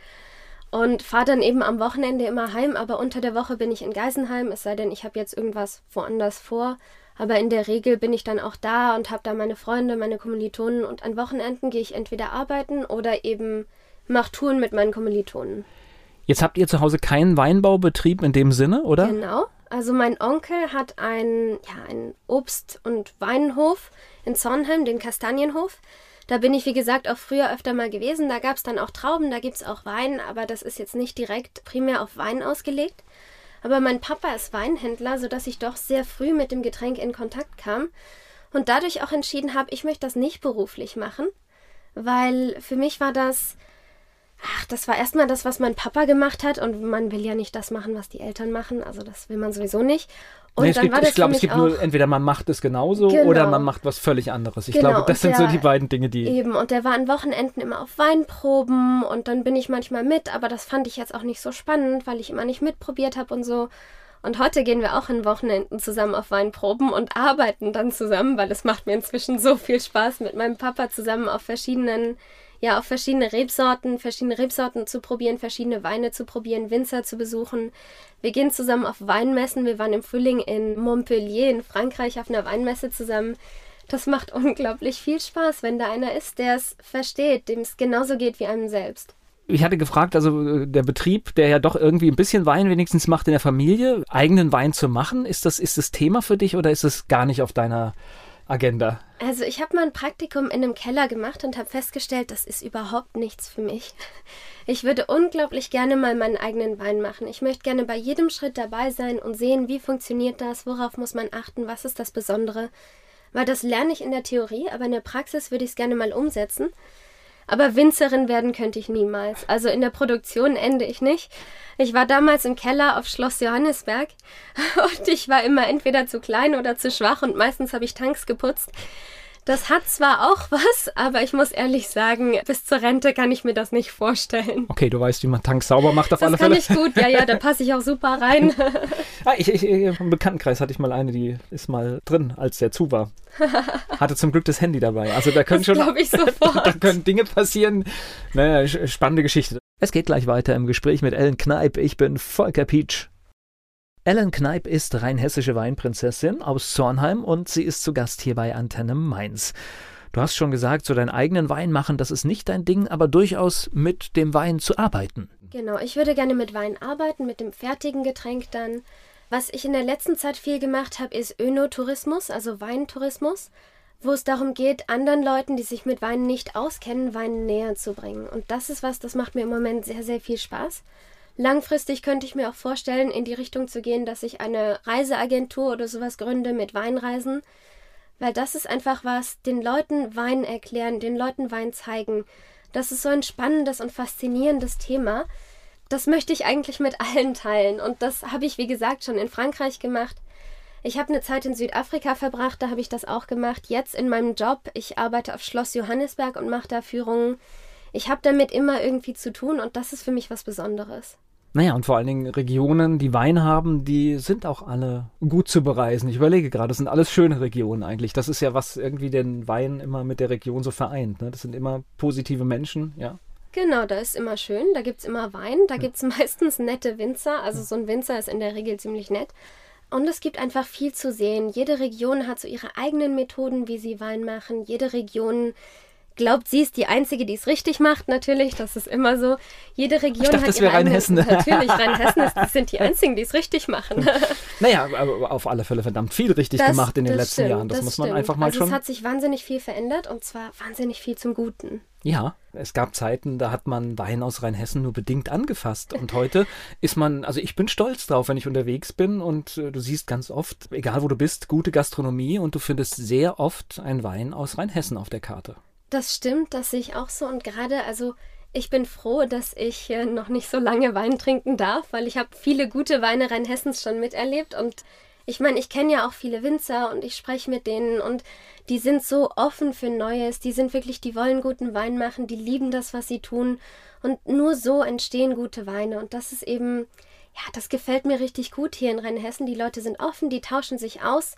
Und fahre dann eben am Wochenende immer heim, aber unter der Woche bin ich in Geisenheim, es sei denn, ich habe jetzt irgendwas woanders vor. Aber in der Regel bin ich dann auch da und habe da meine Freunde, meine Kommilitonen und an Wochenenden gehe ich entweder arbeiten oder eben mache Touren mit meinen Kommilitonen. Jetzt habt ihr zu Hause keinen Weinbaubetrieb in dem Sinne, oder? Genau. Also mein Onkel hat einen, ja, einen Obst- und Weinhof in Zornheim, den Kastanienhof. Da bin ich, wie gesagt, auch früher öfter mal gewesen. Da gab es dann auch Trauben, da gibt es auch Wein, aber das ist jetzt nicht direkt primär auf Wein ausgelegt. Aber mein Papa ist Weinhändler, sodass ich doch sehr früh mit dem Getränk in Kontakt kam und dadurch auch entschieden habe, ich möchte das nicht beruflich machen, weil für mich war das Ach, das war erstmal das, was mein Papa gemacht hat und man will ja nicht das machen, was die Eltern machen, also das will man sowieso nicht. Und nee, dann gibt, war das ich glaube, es gibt nur entweder man macht es genauso Genau. oder man macht was völlig anderes. Ich Genau, glaube, das und sind so der- die beiden Dinge, die. Eben, und der war an Wochenenden immer auf Weinproben und dann bin ich manchmal mit, aber das fand ich jetzt auch nicht so spannend, weil ich immer nicht mitprobiert habe und so. Und heute gehen wir auch an Wochenenden zusammen auf Weinproben und arbeiten dann zusammen, weil es macht mir inzwischen so viel Spaß, mit meinem Papa zusammen auf verschiedenen, ja, auf verschiedene Rebsorten, verschiedene Rebsorten zu probieren, verschiedene Weine zu probieren, Winzer zu besuchen. Wir gehen zusammen auf Weinmessen. Wir waren im Frühling in Montpellier in Frankreich auf einer Weinmesse zusammen. Das macht unglaublich viel Spaß, wenn da einer ist, der es versteht, dem es genauso geht wie einem selbst. Ich hatte gefragt, also äh, der Betrieb, der ja doch irgendwie ein bisschen Wein wenigstens macht in der Familie, eigenen Wein zu machen, ist das, ist das Thema für dich oder ist es gar nicht auf deiner, Agenda? Also ich habe mal ein Praktikum in einem Keller gemacht und habe festgestellt, das ist überhaupt nichts für mich. Ich würde unglaublich gerne mal meinen eigenen Wein machen. Ich möchte gerne bei jedem Schritt dabei sein und sehen, wie funktioniert das, worauf muss man achten, was ist das Besondere. Weil das lerne ich in der Theorie, aber in der Praxis würde ich es gerne mal umsetzen. Aber Winzerin werden könnte ich niemals. Also in der Produktion ende ich nicht. Ich war damals im Keller auf Schloss Johannesberg und ich war immer entweder zu klein oder zu schwach und meistens habe ich Tanks geputzt. Das hat zwar auch was, aber ich muss ehrlich sagen, bis zur Rente kann ich mir das nicht vorstellen. Okay, du weißt, wie man Tanks sauber macht auf das alle Fälle. Das kann ich gut, ja, ja, da passe ich auch super rein. ah, ich, ich, Im Bekanntenkreis hatte ich mal eine, die ist mal drin, als der zu war. Hatte zum Glück das Handy dabei. Also da können das schon ich sofort. da können Dinge passieren. Naja, spannende Geschichte. Es geht gleich weiter im Gespräch mit Ellen Kneip. Ich bin Volker Pietsch. Ellen Kneip ist rheinhessische Weinprinzessin aus Zornheim und sie ist zu Gast hier bei Antenne Mainz. Du hast schon gesagt, so deinen eigenen Wein machen, das ist nicht dein Ding, aber durchaus mit dem Wein zu arbeiten. Genau, ich würde gerne mit Wein arbeiten, mit dem fertigen Getränk dann. Was ich in der letzten Zeit viel gemacht habe, ist Önotourismus, also Weintourismus, wo es darum geht, anderen Leuten, die sich mit Wein nicht auskennen, Wein näher zu bringen. Und das ist was, das macht mir im Moment sehr, sehr viel Spaß. Langfristig könnte ich mir auch vorstellen, in die Richtung zu gehen, dass ich eine Reiseagentur oder sowas gründe mit Weinreisen, weil das ist einfach was, den Leuten Wein erklären, den Leuten Wein zeigen. Das ist so ein spannendes und faszinierendes Thema. Das möchte ich eigentlich mit allen teilen und das habe ich, wie gesagt, schon in Frankreich gemacht. Ich habe eine Zeit in Südafrika verbracht, da habe ich das auch gemacht. Jetzt in meinem Job, ich arbeite auf Schloss Johannesberg und mache da Führungen. Ich habe damit immer irgendwie zu tun und das ist für mich was Besonderes. Naja, und vor allen Dingen Regionen, die Wein haben, die sind auch alle gut zu bereisen. Ich überlege gerade, das sind alles schöne Regionen eigentlich. Das ist ja, was irgendwie den Wein immer mit der Region so vereint. Ne? Das sind immer positive Menschen, ja. Genau, da ist immer schön, da gibt es immer Wein, da gibt es meistens nette Winzer. Also so ein Winzer ist in der Regel ziemlich nett. Und es gibt einfach viel zu sehen. Jede Region hat so ihre eigenen Methoden, wie sie Wein machen. Jede Region glaubt, sie ist die Einzige, die es richtig macht, natürlich. Das ist immer so. Jede Region ich dachte, hat das wäre Rheinhessen. Natürlich, Rheinhessen sind die Einzigen, die es richtig machen. naja, aber auf alle Fälle verdammt viel richtig das, gemacht in den letzten stimmt, Jahren. Das, das muss man stimmt. einfach mal also schon. Es hat sich wahnsinnig viel verändert und zwar wahnsinnig viel zum Guten. Ja, es gab Zeiten, da hat man Wein aus Rheinhessen nur bedingt angefasst. Und heute ist man, also ich bin stolz drauf, wenn ich unterwegs bin und äh, du siehst ganz oft, egal wo du bist, gute Gastronomie und du findest sehr oft einen Wein aus Rheinhessen auf der Karte. Das stimmt, das sehe ich auch so. Und gerade, also ich bin froh, dass ich äh, noch nicht so lange Wein trinken darf, weil ich habe viele gute Weine Rheinhessens schon miterlebt. Und ich meine, ich kenne ja auch viele Winzer und ich spreche mit denen und die sind so offen für Neues. Die sind wirklich, die wollen guten Wein machen, die lieben das, was sie tun. Und nur so entstehen gute Weine. Und das ist eben, ja, das gefällt mir richtig gut hier in Rheinhessen. Die Leute sind offen, die tauschen sich aus,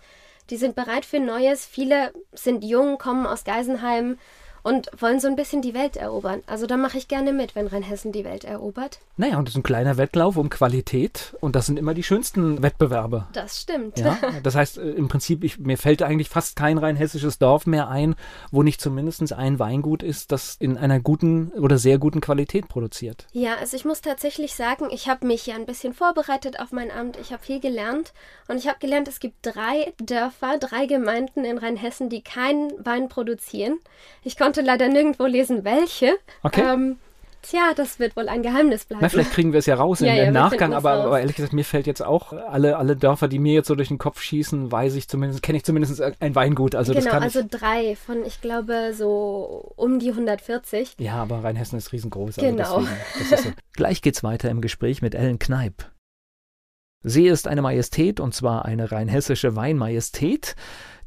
die sind bereit für Neues. Viele sind jung, kommen aus Geisenheim und wollen so ein bisschen die Welt erobern. Also da mache ich gerne mit, wenn Rheinhessen die Welt erobert. Naja, und das ist ein kleiner Wettlauf um Qualität und das sind immer die schönsten Wettbewerbe. Das stimmt. Ja, das heißt, äh, im Prinzip, ich, mir fällt eigentlich fast kein rheinhessisches Dorf mehr ein, wo nicht zumindest ein Weingut ist, das in einer guten oder sehr guten Qualität produziert. Ja, also ich muss tatsächlich sagen, ich habe mich ja ein bisschen vorbereitet auf mein Amt. Ich habe viel gelernt und ich habe gelernt, es gibt drei Dörfer, drei Gemeinden in Rheinhessen, die keinen Wein produzieren. Ich konnte konnte leider nirgendwo lesen, welche. Okay. Ähm, tja, das wird wohl ein Geheimnis bleiben. Na, vielleicht kriegen wir es ja raus ja, im, ja, Nachgang, raus. aber, aber, ehrlich gesagt, mir fällt jetzt auch alle, alle Dörfer, die mir jetzt so durch den Kopf schießen, weiß ich zumindest, kenne ich zumindest ein Weingut. Also genau, das kann also ich, drei von, ich glaube, so um die 140. Ja, aber Rheinhessen ist riesengroß. Genau. Also deswegen, so. Gleich geht's weiter im Gespräch mit Ellen Kneip. Sie ist eine Majestät, und zwar eine rheinhessische Weinmajestät.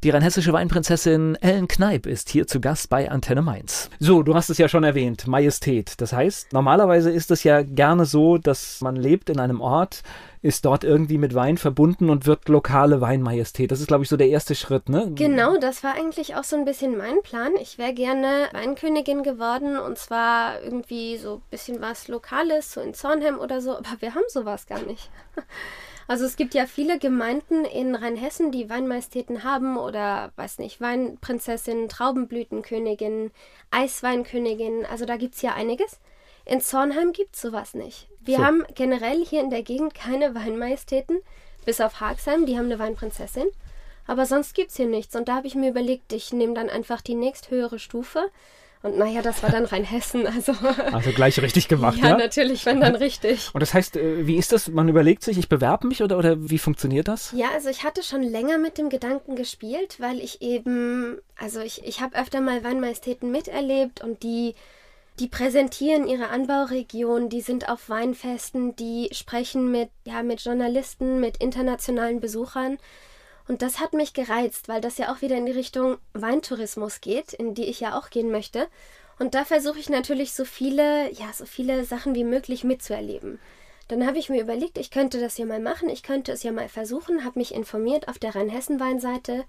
Die rheinhessische Weinprinzessin Ellen Kneip ist hier zu Gast bei Antenne Mainz. So, du hast es ja schon erwähnt, Majestät. Das heißt, normalerweise ist es ja gerne so, dass man lebt in einem Ort, ist dort irgendwie mit Wein verbunden und wird lokale Weinmajestät. Das ist, glaube ich, so der erste Schritt, ne? Genau, das war eigentlich auch so ein bisschen mein Plan. Ich wäre gerne Weinkönigin geworden und zwar irgendwie so ein bisschen was Lokales, so in Zornheim oder so, aber wir haben sowas gar nicht. Also es gibt ja viele Gemeinden in Rheinhessen, die Weinmajestäten haben oder, weiß nicht, Weinprinzessin, Traubenblütenkönigin, Eisweinkönigin. Also da gibt es ja einiges. In Zornheim gibt es sowas nicht. Wir So. haben generell hier in der Gegend keine Weinmajestäten, bis auf Hagsheim, die haben eine Weinprinzessin. Aber sonst gibt es hier nichts. Und da habe ich mir überlegt, ich nehme dann einfach die nächsthöhere Stufe. Und naja, das war dann Rheinhessen. Also, also gleich richtig gemacht, ja? Ja, natürlich, wenn dann richtig. Und das heißt, äh, wie ist das? Man überlegt sich, ich bewerbe mich oder, oder wie funktioniert das? Ja, also ich hatte schon länger mit dem Gedanken gespielt, weil ich eben, also ich, ich habe öfter mal Weinmajestäten miterlebt und die die präsentieren ihre Anbauregion, die sind auf Weinfesten, die sprechen mit, ja, mit Journalisten, mit internationalen Besuchern. Und das hat mich gereizt, weil das ja auch wieder in die Richtung Weintourismus geht, in die ich ja auch gehen möchte. Und da versuche ich natürlich so viele, ja, so viele Sachen wie möglich mitzuerleben. Dann habe ich mir überlegt, ich könnte das ja mal machen, ich könnte es ja mal versuchen, habe mich informiert auf der Rheinhessen-Weinseite.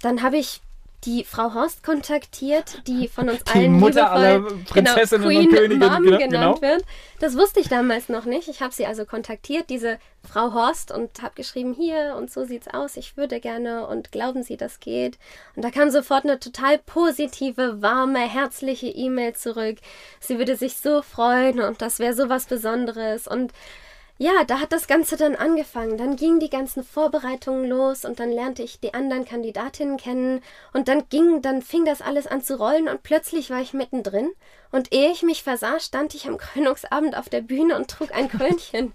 Dann habe ich die Frau Horst kontaktiert, die von uns die allen Mutter aller Prinzessinnen genau, Queen und Königinnen Mom genau, genannt genau. wird. Das wusste ich damals noch nicht. Ich habe sie also kontaktiert, diese Frau Horst, und habe geschrieben, hier und so sieht's aus, ich würde gerne und glauben Sie, das geht. Und da kam sofort eine total positive, warme, herzliche E-Mail zurück. Sie würde sich so freuen und das wäre so was Besonderes und ja, da hat das Ganze dann angefangen. Dann gingen die ganzen Vorbereitungen los und dann lernte ich die anderen Kandidatinnen kennen und dann ging, dann fing das alles an zu rollen und plötzlich war ich mittendrin und ehe ich mich versah, stand ich am Krönungsabend auf der Bühne und trug ein Krönchen.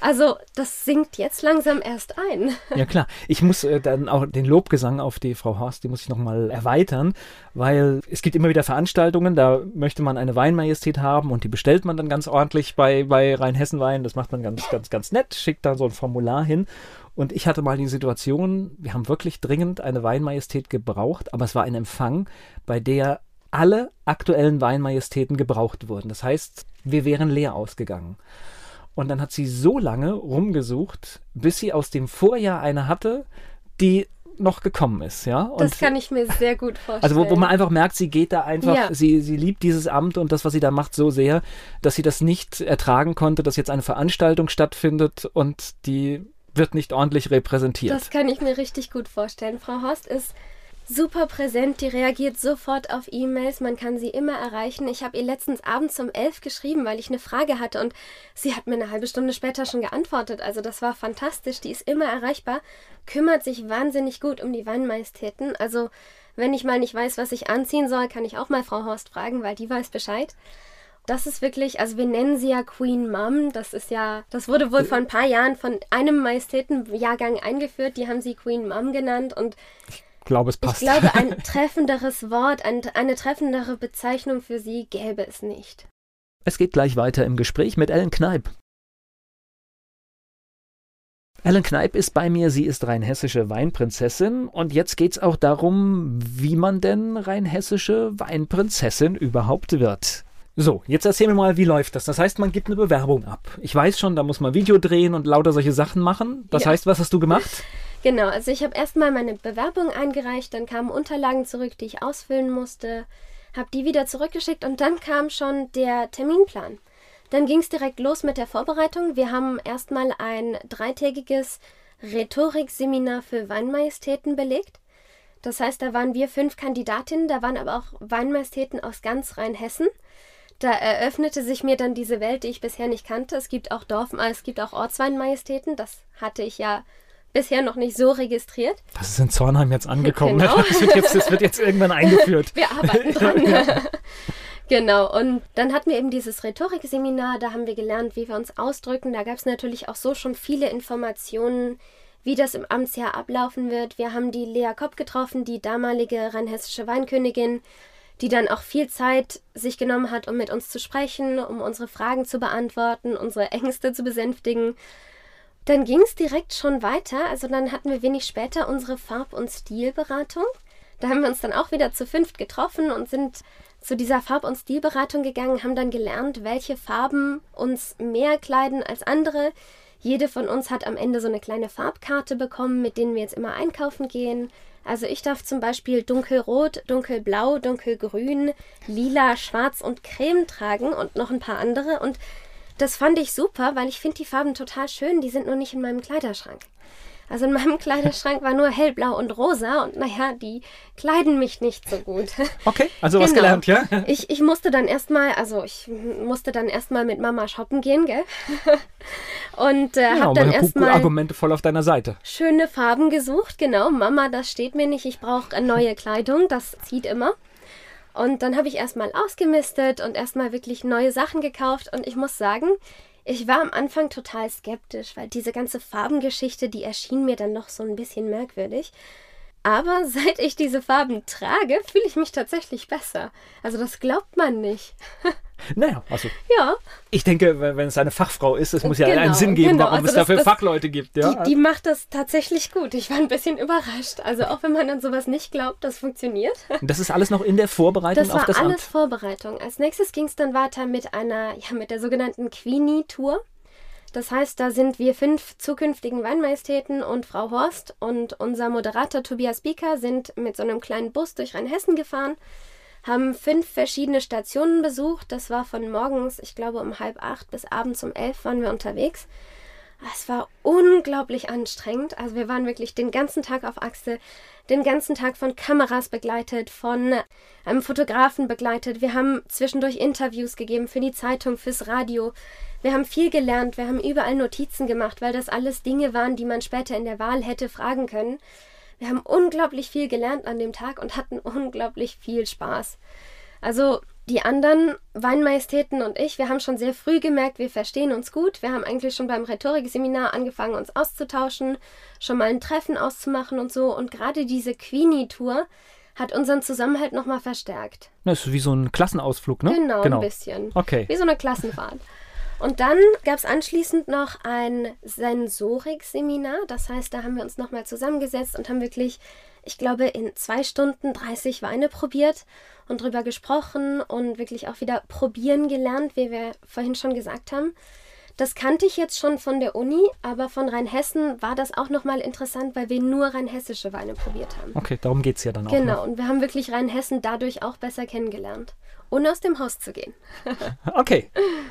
Also, das sinkt jetzt langsam erst ein. Ja klar, ich muss äh, dann auch den Lobgesang auf die Frau Horst, die muss ich nochmal erweitern, weil es gibt immer wieder Veranstaltungen, da möchte man eine Weinmajestät haben und die bestellt man dann ganz ordentlich bei, bei Rheinhessen Wein. Das macht man ganz, ganz, ganz nett, schickt da so ein Formular hin. Und ich hatte mal die Situation, wir haben wirklich dringend eine Weinmajestät gebraucht, aber es war ein Empfang, bei der alle aktuellen Weinmajestäten gebraucht wurden. Das heißt, wir wären leer ausgegangen. Und dann hat sie so lange rumgesucht, bis sie aus dem Vorjahr eine hatte, die noch gekommen ist, ja. Und das kann ich mir sehr gut vorstellen. also wo, wo man einfach merkt, sie geht da einfach, Ja. sie, sie liebt dieses Amt und das, was sie da macht, so sehr, dass sie das nicht ertragen konnte, dass jetzt eine Veranstaltung stattfindet und die wird nicht ordentlich repräsentiert. Das kann ich mir richtig gut vorstellen. Frau Horst ist super präsent, die reagiert sofort auf E-Mails, man kann sie immer erreichen. Ich habe ihr letztens abends um elf geschrieben, weil ich eine Frage hatte und sie hat mir eine halbe Stunde später schon geantwortet. Also das war fantastisch, die ist immer erreichbar, kümmert sich wahnsinnig gut um die Weinmajestäten. Also wenn ich mal nicht weiß, was ich anziehen soll, kann ich auch mal Frau Horst fragen, weil die weiß Bescheid. Das ist wirklich, also wir nennen sie ja Queen Mom. Das ist ja, das wurde wohl vor ein paar Jahren von einem Majestätenjahrgang eingeführt. Die haben sie Queen Mom genannt und glaube, es ich passt. glaube, ein treffenderes Wort, ein, eine treffendere Bezeichnung für sie gäbe es nicht. Es geht gleich weiter im Gespräch mit Ellen Kneip. Ellen Kneip ist bei mir, sie ist rheinhessische Weinprinzessin und jetzt geht es auch darum, wie man denn rheinhessische Weinprinzessin überhaupt wird. So, jetzt erzähl mir mal, wie läuft das? Das heißt, man gibt eine Bewerbung ab. Ich weiß schon, da muss man Video drehen und lauter solche Sachen machen. Das Ja. heißt, was hast du gemacht? Genau, also ich habe erstmal meine Bewerbung eingereicht, dann kamen Unterlagen zurück, die ich ausfüllen musste, habe die wieder zurückgeschickt und dann kam schon der Terminplan. Dann ging es direkt los mit der Vorbereitung. Wir haben erstmal ein dreitägiges Rhetorikseminar für Weinmajestäten belegt. Das heißt, da waren wir fünf Kandidatinnen, da waren aber auch Weinmajestäten aus ganz Rheinhessen. Da eröffnete sich mir dann diese Welt, die ich bisher nicht kannte. Es gibt auch Dorf, äh, es gibt auch Ortsweinmajestäten. Das hatte ich ja bisher noch nicht so registriert. Das ist in Zornheim jetzt angekommen. Genau. Das, wird jetzt, das wird jetzt irgendwann eingeführt. Wir arbeiten dran. genau, und dann hatten wir eben dieses Rhetorikseminar, da haben wir gelernt, wie wir uns ausdrücken. Da gab es natürlich auch so schon viele Informationen, wie das im Amtsjahr ablaufen wird. Wir haben die Lea Kopp getroffen, die damalige rheinhessische Weinkönigin, die dann auch viel Zeit sich genommen hat, um mit uns zu sprechen, um unsere Fragen zu beantworten, unsere Ängste zu besänftigen. Dann ging es direkt schon weiter. Also dann hatten wir wenig später unsere Farb- und Stilberatung. Da haben wir uns dann auch wieder zu fünft getroffen und sind zu dieser Farb- und Stilberatung gegangen, haben dann gelernt, welche Farben uns mehr kleiden als andere. Jede von uns hat am Ende so eine kleine Farbkarte bekommen, mit denen wir jetzt immer einkaufen gehen. Also ich darf zum Beispiel dunkelrot, dunkelblau, dunkelgrün, lila, schwarz und creme tragen und noch ein paar andere. Und das fand ich super, weil ich finde die Farben total schön, die sind nur nicht in meinem Kleiderschrank. Also in meinem Kleiderschrank war nur hellblau und rosa und naja, die kleiden mich nicht so gut. Okay, also was Genau. gelernt, ja? Ich, ich musste dann erstmal, also ich musste dann erstmal mit Mama shoppen gehen, gell? Und äh, Ja, habe dann erstmal Argumente voll auf deiner Seite. schöne Farben gesucht. Genau, Mama, das steht mir nicht. Ich brauche neue Kleidung. Das zieht immer. Und dann habe ich erstmal ausgemistet und erstmal wirklich neue Sachen gekauft. Und ich muss sagen, ich war am Anfang total skeptisch, weil diese ganze Farbengeschichte, die erschien mir dann noch so ein bisschen merkwürdig. Aber seit ich diese Farben trage, fühle ich mich tatsächlich besser. Also das glaubt man nicht. Naja, also Ja, ich denke, wenn wenn es eine Fachfrau ist, es muss ja Genau, einen Sinn geben, genau. warum Also es das- dafür das- Fachleute gibt. Ja? die, die macht das tatsächlich gut. Ich war ein bisschen überrascht. Also auch wenn man an sowas nicht glaubt, das funktioniert. Und das ist alles noch in der Vorbereitung Das auf war das alles Amt. Vorbereitung. Als nächstes ging es dann weiter mit einer, ja, mit der sogenannten Queenie-Tour. Das heißt, da sind wir fünf zukünftigen Weinmajestäten und Frau Horst und unser Moderator Tobias Bieker sind mit so einem kleinen Bus durch Rheinhessen gefahren, haben fünf verschiedene Stationen besucht. Das war von morgens, ich glaube, um halb acht bis abends um elf waren wir unterwegs. Es war unglaublich anstrengend. Also wir waren wirklich den ganzen Tag auf Achse, den ganzen Tag von Kameras begleitet, von einem Fotografen begleitet. Wir haben zwischendurch Interviews gegeben für die Zeitung, fürs Radio. Wir haben viel gelernt, wir haben überall Notizen gemacht, weil das alles Dinge waren, die man später in der Wahl hätte fragen können. Wir haben unglaublich viel gelernt an dem Tag und hatten unglaublich viel Spaß. Also die anderen Weinmajestäten und ich, wir haben schon sehr früh gemerkt, wir verstehen uns gut. Wir haben eigentlich schon beim Rhetorikseminar angefangen, uns auszutauschen, schon mal ein Treffen auszumachen und so. Und gerade diese Queenie-Tour hat unseren Zusammenhalt nochmal verstärkt. Das ist wie so ein Klassenausflug, ne? Genau, ein bisschen. Okay. Wie so eine Klassenfahrt. Und dann gab es anschließend noch ein Sensorik-Seminar. Das heißt, da haben wir uns nochmal zusammengesetzt und haben wirklich, ich glaube, in zwei Stunden 30 Weine probiert und drüber gesprochen und wirklich auch wieder probieren gelernt, wie wir vorhin schon gesagt haben. Das kannte ich jetzt schon von der Uni, aber von Rheinhessen war das auch nochmal interessant, weil wir nur rheinhessische Weine probiert haben. Okay, darum geht es ja dann auch. Genau, noch. und wir haben wirklich Rheinhessen dadurch auch besser kennengelernt. Ohne aus dem Haus zu gehen. Okay.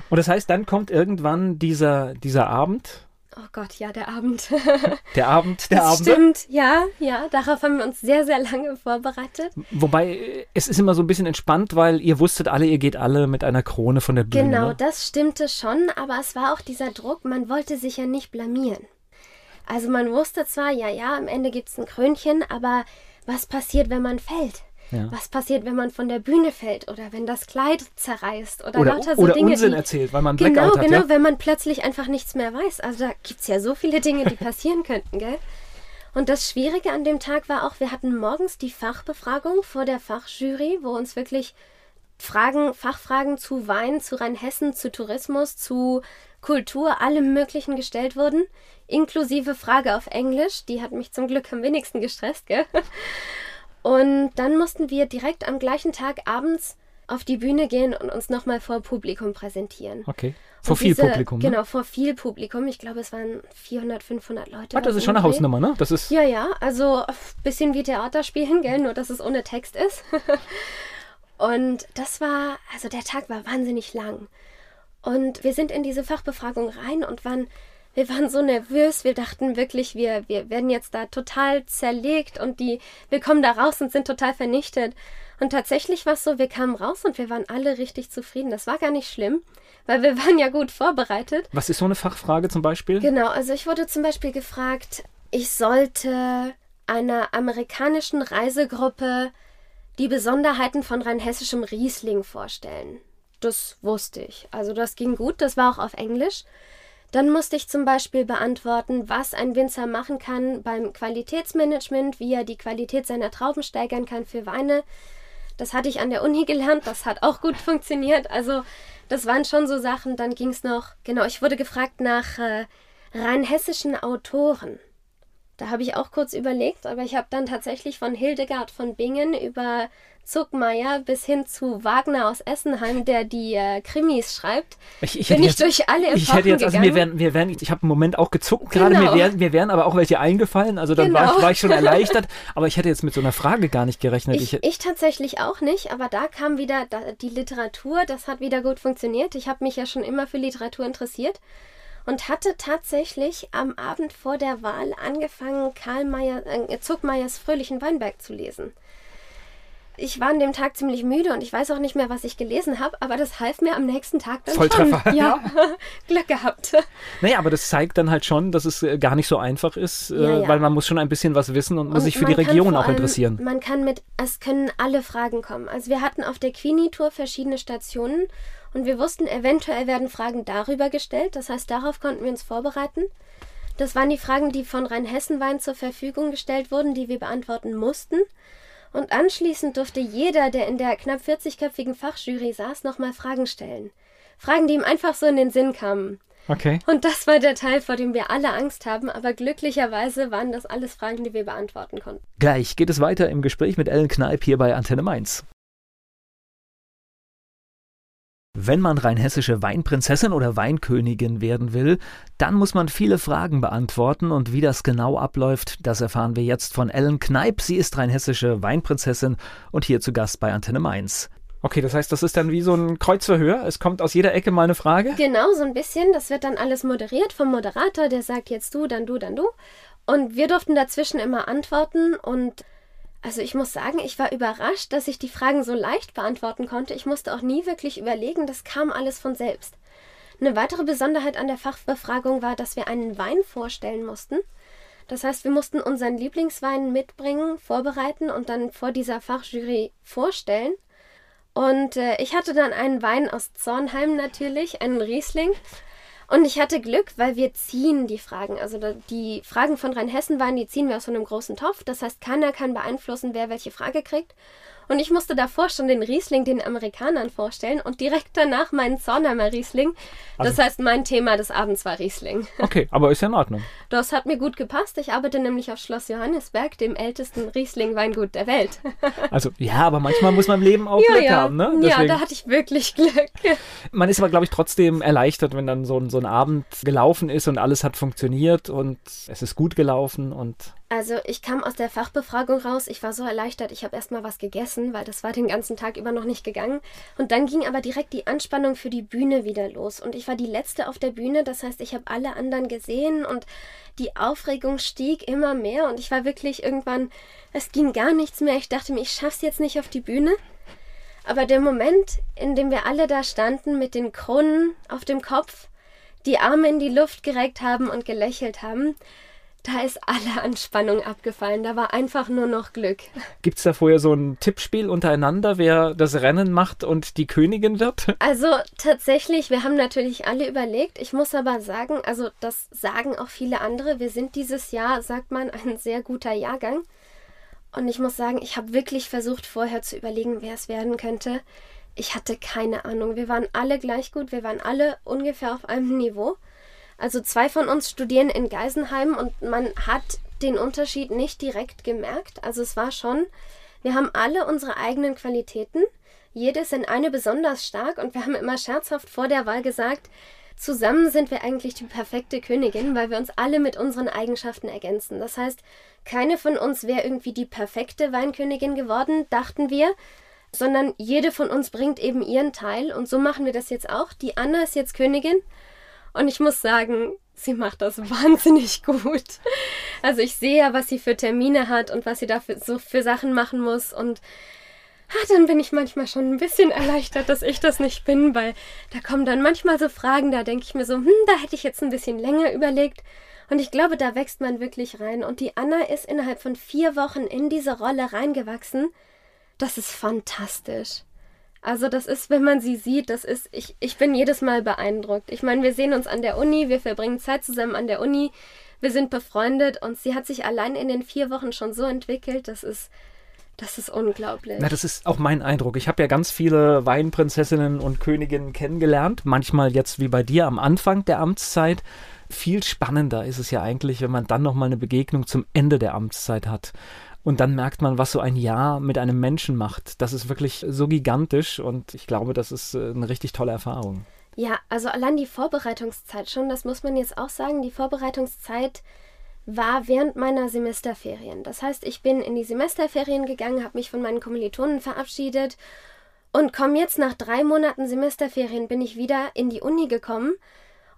Und das heißt, dann kommt irgendwann dieser, dieser Abend. Oh Gott, ja, der Abend. Der Abend der das Abende. stimmt, ja, ja. Darauf haben wir uns sehr, sehr lange vorbereitet. Wobei, es ist immer so ein bisschen entspannt, weil ihr wusstet alle, ihr geht alle mit einer Krone von der Bühne. Genau, ne? das stimmte schon, aber es war auch dieser Druck, man wollte sich ja nicht blamieren. Also man wusste zwar, ja, ja, am Ende gibt es ein Krönchen, aber was passiert, wenn man fällt? Ja. Was passiert, wenn man von der Bühne fällt oder wenn das Kleid zerreißt oder, Oder, lauter so oder Dinge, Unsinn die, erzählt, weil man Genau, Blackout hat. genau, ja? wenn man plötzlich einfach nichts mehr weiß. Also da gibt es ja so viele Dinge, die passieren könnten, gell? Und das Schwierige an dem Tag war auch, wir hatten morgens die Fachbefragung vor der Fachjury, wo uns wirklich Fragen, Fachfragen zu Wein, zu Rheinhessen, zu Tourismus, zu Kultur, allem Möglichen gestellt wurden, inklusive Frage auf Englisch. Die hat mich zum Glück am wenigsten gestresst, gell? Und dann mussten wir direkt am gleichen Tag abends auf die Bühne gehen und uns nochmal vor Publikum präsentieren. Okay. Vor Und viel diese- Publikum. Ne? Genau, vor viel Publikum. Ich glaube, es waren 400, 500 Leute. Ah, das ist schon eine. Hausnummer, ne? Das ist. Ja, ja, also ein bisschen wie Theater spielen, gell? Nur, dass es ohne Text ist. Und das war, also der Tag war wahnsinnig lang. Und wir sind in diese Fachbefragung rein und waren, wir waren so nervös. Wir dachten wirklich, wir, wir werden jetzt da total zerlegt und die, wir kommen da raus und sind total vernichtet. Und tatsächlich war es so, wir kamen raus und wir waren alle richtig zufrieden. Das war gar nicht schlimm, weil wir waren ja gut vorbereitet. Was ist so eine Fachfrage zum Beispiel? Genau, also ich wurde zum Beispiel gefragt, ich sollte einer amerikanischen Reisegruppe die Besonderheiten von rheinhessischem Riesling vorstellen. Das wusste ich. Also das ging gut, das war auch auf Englisch. Dann musste ich zum Beispiel beantworten, was ein Winzer machen kann beim Qualitätsmanagement, wie er die Qualität seiner Trauben steigern kann für Weine. Das hatte ich an der Uni gelernt, das hat auch gut funktioniert. Also das waren schon so Sachen. Dann ging es noch, genau, ich wurde gefragt nach äh, rheinhessischen Autoren. Da habe ich auch kurz überlegt, aber ich habe dann tatsächlich von Hildegard von Bingen über Zuckmeier bis hin zu Wagner aus Essenheim, der die äh, Krimis schreibt, Ich, ich bin hätte ich jetzt, durch alle Epochen ich hätte jetzt, also mir wären, mir wären, ich habe einen Moment auch gezuckt, gerade Genau. mir wären, mir wären aber auch welche eingefallen, also dann war, ich, Genau. war ich schon erleichtert, aber ich hätte jetzt mit so einer Frage gar nicht gerechnet. Ich, ich tatsächlich auch nicht, aber da kam wieder da, die Literatur, das hat wieder gut funktioniert. Ich habe mich ja schon immer für Literatur interessiert und hatte tatsächlich am Abend vor der Wahl angefangen, Karl Mayer, äh, Zuckmeyers Fröhlichen Weinberg zu lesen. Ich war an dem Tag ziemlich müde und ich weiß auch nicht mehr, was ich gelesen habe, aber das half mir am nächsten Tag dann Volltreffer, schon. Ja, Glück gehabt. Naja, aber das zeigt dann halt schon, dass es äh, gar nicht so einfach ist, äh, Ja, ja. weil man muss schon ein bisschen was wissen und, muss Und sich für die Region auch allem- interessieren. Man kann mit, es können alle Fragen kommen. Also wir hatten auf der Queenie-Tour verschiedene Stationen und wir wussten, eventuell werden Fragen darüber gestellt. Das heißt, darauf konnten wir uns vorbereiten. Das waren die Fragen, die von Rheinhessen-Wein zur Verfügung gestellt wurden, die wir beantworten mussten. Und anschließend durfte jeder, der in der knapp 40-köpfigen Fachjury saß, nochmal Fragen stellen. Fragen, die ihm einfach so in den Sinn kamen. Okay. Und das war der Teil, vor dem wir alle Angst haben, aber glücklicherweise waren das alles Fragen, die wir beantworten konnten. Gleich geht es weiter im Gespräch mit Ellen Kneip hier bei Antenne Mainz. Wenn man rheinhessische Weinprinzessin oder Weinkönigin werden will, dann muss man viele Fragen beantworten und wie das genau abläuft, das erfahren wir jetzt von Ellen Kneip. Sie ist rheinhessische Weinprinzessin und hier zu Gast bei Antenne Mainz. Okay, das heißt, das ist dann wie so ein Kreuzverhör. Es kommt aus jeder Ecke mal eine Frage. Genau, so ein bisschen. Das wird dann alles moderiert vom Moderator, der sagt jetzt du, dann du, dann du. Und wir durften dazwischen immer antworten und also ich muss sagen, ich war überrascht, dass ich die Fragen so leicht beantworten konnte. Ich musste auch nie wirklich überlegen, das kam alles von selbst. Eine weitere Besonderheit an der Fachbefragung war, dass wir einen Wein vorstellen mussten. Das heißt, wir mussten unseren Lieblingswein mitbringen, vorbereiten und dann vor dieser Fachjury vorstellen. Und äh, ich hatte dann einen Wein aus Zornheim natürlich, einen Riesling. Und ich hatte Glück, weil wir ziehen die Fragen. Also die Fragen von Rheinhessen-Wein, die ziehen wir aus so einem großen Topf. Das heißt, keiner kann beeinflussen, wer welche Frage kriegt. Und ich musste davor schon den Riesling den Amerikanern vorstellen und direkt danach meinen Zornheimer Riesling. Das heißt, mein Thema des Abends war Riesling. Okay, aber ist ja in Ordnung. Das hat mir gut gepasst. Ich arbeite nämlich auf Schloss Johannesberg, dem ältesten Riesling-Weingut der Welt. Also ja, aber manchmal muss man im Leben auch ja, Glück ja. haben, ne? ja, Deswegen- da hatte ich wirklich Glück. Man ist aber, glaube ich, trotzdem erleichtert, wenn dann so ein, so ein Abend gelaufen ist und alles hat funktioniert und es ist gut gelaufen und Also ich kam aus der Fachbefragung raus, ich war so erleichtert, ich habe erstmal was gegessen, weil das war den ganzen Tag über noch nicht gegangen. Und dann ging aber direkt die Anspannung für die Bühne wieder los. Und ich war die Letzte auf der Bühne, das heißt, ich habe alle anderen gesehen und die Aufregung stieg immer mehr und ich war wirklich irgendwann, es ging gar nichts mehr. Ich dachte mir, ich schaff's jetzt nicht auf die Bühne. Aber der Moment, in dem wir alle da standen mit den Kronen auf dem Kopf, die Arme in die Luft gereckt haben und gelächelt haben, da ist alle Anspannung abgefallen. Da war einfach nur noch Glück. gibt es da vorher so ein Tippspiel untereinander, wer das Rennen macht und die Königin wird? Also tatsächlich, wir haben natürlich alle überlegt. Ich muss aber sagen, also das sagen auch viele andere. Wir sind dieses Jahr, sagt man, ein sehr guter Jahrgang. Und ich muss sagen, ich habe wirklich versucht, vorher zu überlegen, wer es werden könnte. Ich hatte keine Ahnung. Wir waren alle gleich gut. Wir waren alle ungefähr auf einem Niveau. Also zwei von uns studieren in Geisenheim und man hat den Unterschied nicht direkt gemerkt. Also es war schon, wir haben alle unsere eigenen Qualitäten. Jedes in eine besonders stark und wir haben immer scherzhaft vor der Wahl gesagt, zusammen sind wir eigentlich die perfekte Königin, weil wir uns alle mit unseren Eigenschaften ergänzen. Das heißt, keine von uns wäre irgendwie die perfekte Weinkönigin geworden, dachten wir, sondern jede von uns bringt eben ihren Teil und so machen wir das jetzt auch. Die Anna ist jetzt Königin und ich muss sagen, sie macht das wahnsinnig gut. Also ich sehe ja, was sie für Termine hat und was sie dafür so für Sachen machen muss und ah, dann bin ich manchmal schon ein bisschen erleichtert, dass ich das nicht bin, weil da kommen dann manchmal so Fragen, da denke ich mir so, hm, da hätte ich jetzt ein bisschen länger überlegt. Und ich glaube, da wächst man wirklich rein. Und die Anna ist innerhalb von vier Wochen in diese Rolle reingewachsen. Das ist fantastisch. Also das ist, wenn man sie sieht, das ist, ich, ich bin jedes Mal beeindruckt. Ich meine, wir sehen uns an der Uni, wir verbringen Zeit zusammen an der Uni, wir sind befreundet und sie hat sich allein in den vier Wochen schon so entwickelt, das ist, das ist unglaublich. Na, das ist auch mein Eindruck. Ich habe ja ganz viele Weinprinzessinnen und Königinnen kennengelernt. Manchmal jetzt wie bei dir am Anfang der Amtszeit. Viel spannender ist es ja eigentlich, wenn man dann nochmal eine Begegnung zum Ende der Amtszeit hat. Und dann merkt man, was so ein Jahr mit einem Menschen macht. Das ist wirklich so gigantisch und ich glaube, das ist äh, eine richtig tolle Erfahrung. Ja, also allein die Vorbereitungszeit schon, das muss man jetzt auch sagen, die Vorbereitungszeit war während meiner Semesterferien. Das heißt, ich bin in die Semesterferien gegangen, habe mich von meinen Kommilitonen verabschiedet und komme jetzt nach drei Monaten Semesterferien bin ich wieder in die Uni gekommen.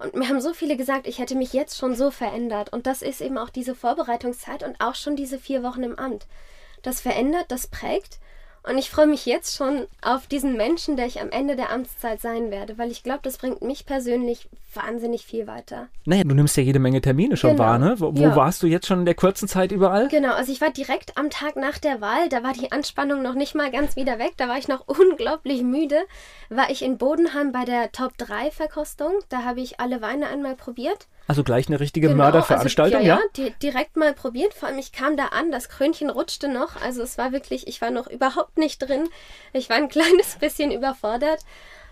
Und mir haben so viele gesagt, ich hätte mich jetzt schon so verändert. Und das ist eben auch diese Vorbereitungszeit und auch schon diese vier Wochen im Amt. Das verändert, das prägt. Und ich freue mich jetzt schon auf diesen Menschen, der ich am Ende der Amtszeit sein werde, weil ich glaube, das bringt mich persönlich wahnsinnig viel weiter. Naja, du nimmst ja jede Menge Termine schon Genau. wahr, ne? Wo, wo Ja. warst du jetzt schon in der kurzen Zeit überall? Genau, also ich war direkt am Tag nach der Wahl, da war die Anspannung noch nicht mal ganz wieder weg, da war ich noch unglaublich müde, war ich in Bodenheim bei der Top 3 Verkostung, da habe ich alle Weine einmal probiert. Also gleich eine richtige Genau, Mörderveranstaltung, also, ja? ja? Di direkt mal probiert. Vor allem, ich kam da an, das Krönchen rutschte noch. Also es war wirklich, ich war noch überhaupt nicht drin. Ich war ein kleines bisschen überfordert.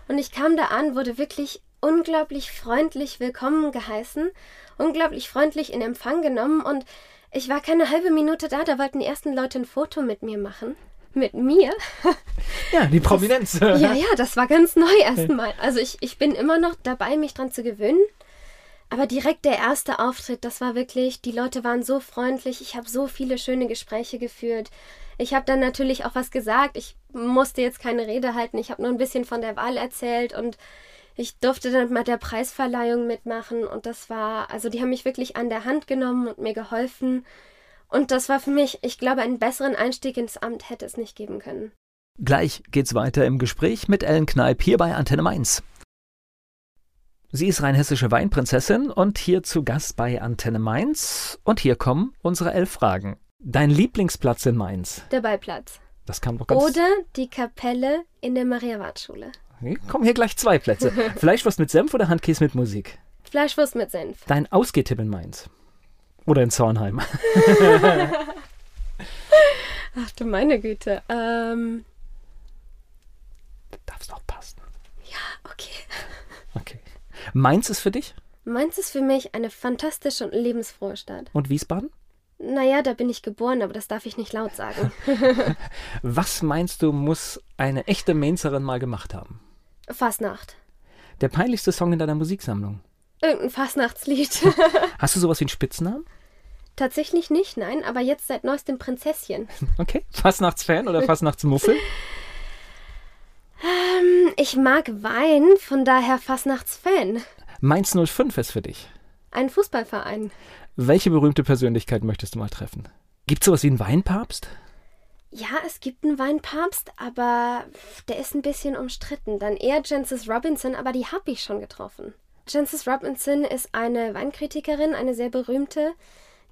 Und ich kam da an, wurde wirklich unglaublich freundlich willkommen geheißen, unglaublich freundlich in Empfang genommen. Und ich war keine halbe Minute da, da wollten die ersten Leute ein Foto mit mir machen. Mit mir? Ja, die Prominenz. Ja, ja, das war ganz neu erstmal. Also ich, ich bin immer noch dabei, mich dran zu gewöhnen. Aber direkt der erste Auftritt, das war wirklich, die Leute waren so freundlich, ich habe so viele schöne Gespräche geführt. Ich habe dann natürlich auch was gesagt. Ich musste jetzt keine Rede halten. Ich habe nur ein bisschen von der Wahl erzählt und ich durfte dann mit der Preisverleihung mitmachen. Und das war, also die haben mich wirklich an der Hand genommen und mir geholfen. Und das war für mich, ich glaube, einen besseren Einstieg ins Amt hätte es nicht geben können. Gleich geht's weiter im Gespräch mit Ellen Kneip hier bei Antenne Mainz. Sie ist rheinhessische Weinprinzessin und hier zu Gast bei Antenne Mainz. Und hier kommen unsere elf Fragen. Dein Lieblingsplatz in Mainz? Der Ballplatz. Das kam doch ganz. Oder die Kapelle in der Maria-Wart-Schule. Hier kommen hier gleich zwei Plätze. Fleischwurst mit Senf oder Handkäse mit Musik? Fleischwurst mit Senf. Dein Ausgehtipp in Mainz? Oder in Zornheim? Ach du meine Güte. Ähm, Darf's auch passen. okay. Okay. Mainz ist für dich? Mainz ist für mich eine fantastische und lebensfrohe Stadt. Und Wiesbaden? Naja, da bin ich geboren, aber das darf ich nicht laut sagen. Was meinst du, muss eine echte Mainzerin mal gemacht haben? Fastnacht. Der peinlichste Song in deiner Musiksammlung? Irgendein Fastnachtslied. Hast du sowas wie einen Spitznamen? Tatsächlich nicht, nein, aber jetzt seit neuestem Prinzesschen. Okay. Fastnachtsfan oder Fastnachtsmuffel? Hm, Ich mag Wein, von daher Fastnachtsfan. Mainz 05 ist für dich. Ein Fußballverein. Welche berühmte Persönlichkeit möchtest du mal treffen? Gibt sowas wie einen Weinpapst? Ja, es gibt einen Weinpapst, aber der ist ein bisschen umstritten. Dann eher Jancis Robinson, aber die habe ich schon getroffen. Jancis Robinson ist eine Weinkritikerin, eine sehr berühmte,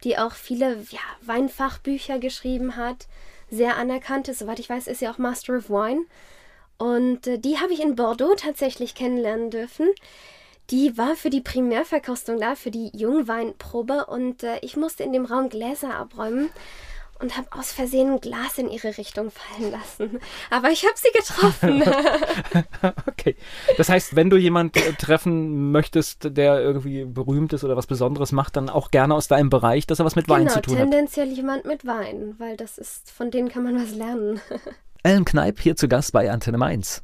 die auch viele ja, Weinfachbücher geschrieben hat. Sehr anerkannt ist, soweit ich weiß, ist sie auch Master of Wine. Und äh, die habe ich in Bordeaux tatsächlich kennenlernen dürfen. Die war für die Primärverkostung da, für die Jungweinprobe und äh, ich musste in dem Raum Gläser abräumen und habe aus Versehen ein Glas in ihre Richtung fallen lassen. Aber ich habe sie getroffen. Okay. Das heißt, wenn du jemanden äh, treffen möchtest, der irgendwie berühmt ist oder was Besonderes macht, dann auch gerne aus deinem Bereich, dass er was mit Wein genau, zu tun hat. tendenziell jemand mit Wein, weil das ist, von denen kann man was lernen. Ellen Kneip hier zu Gast bei Antenne Mainz.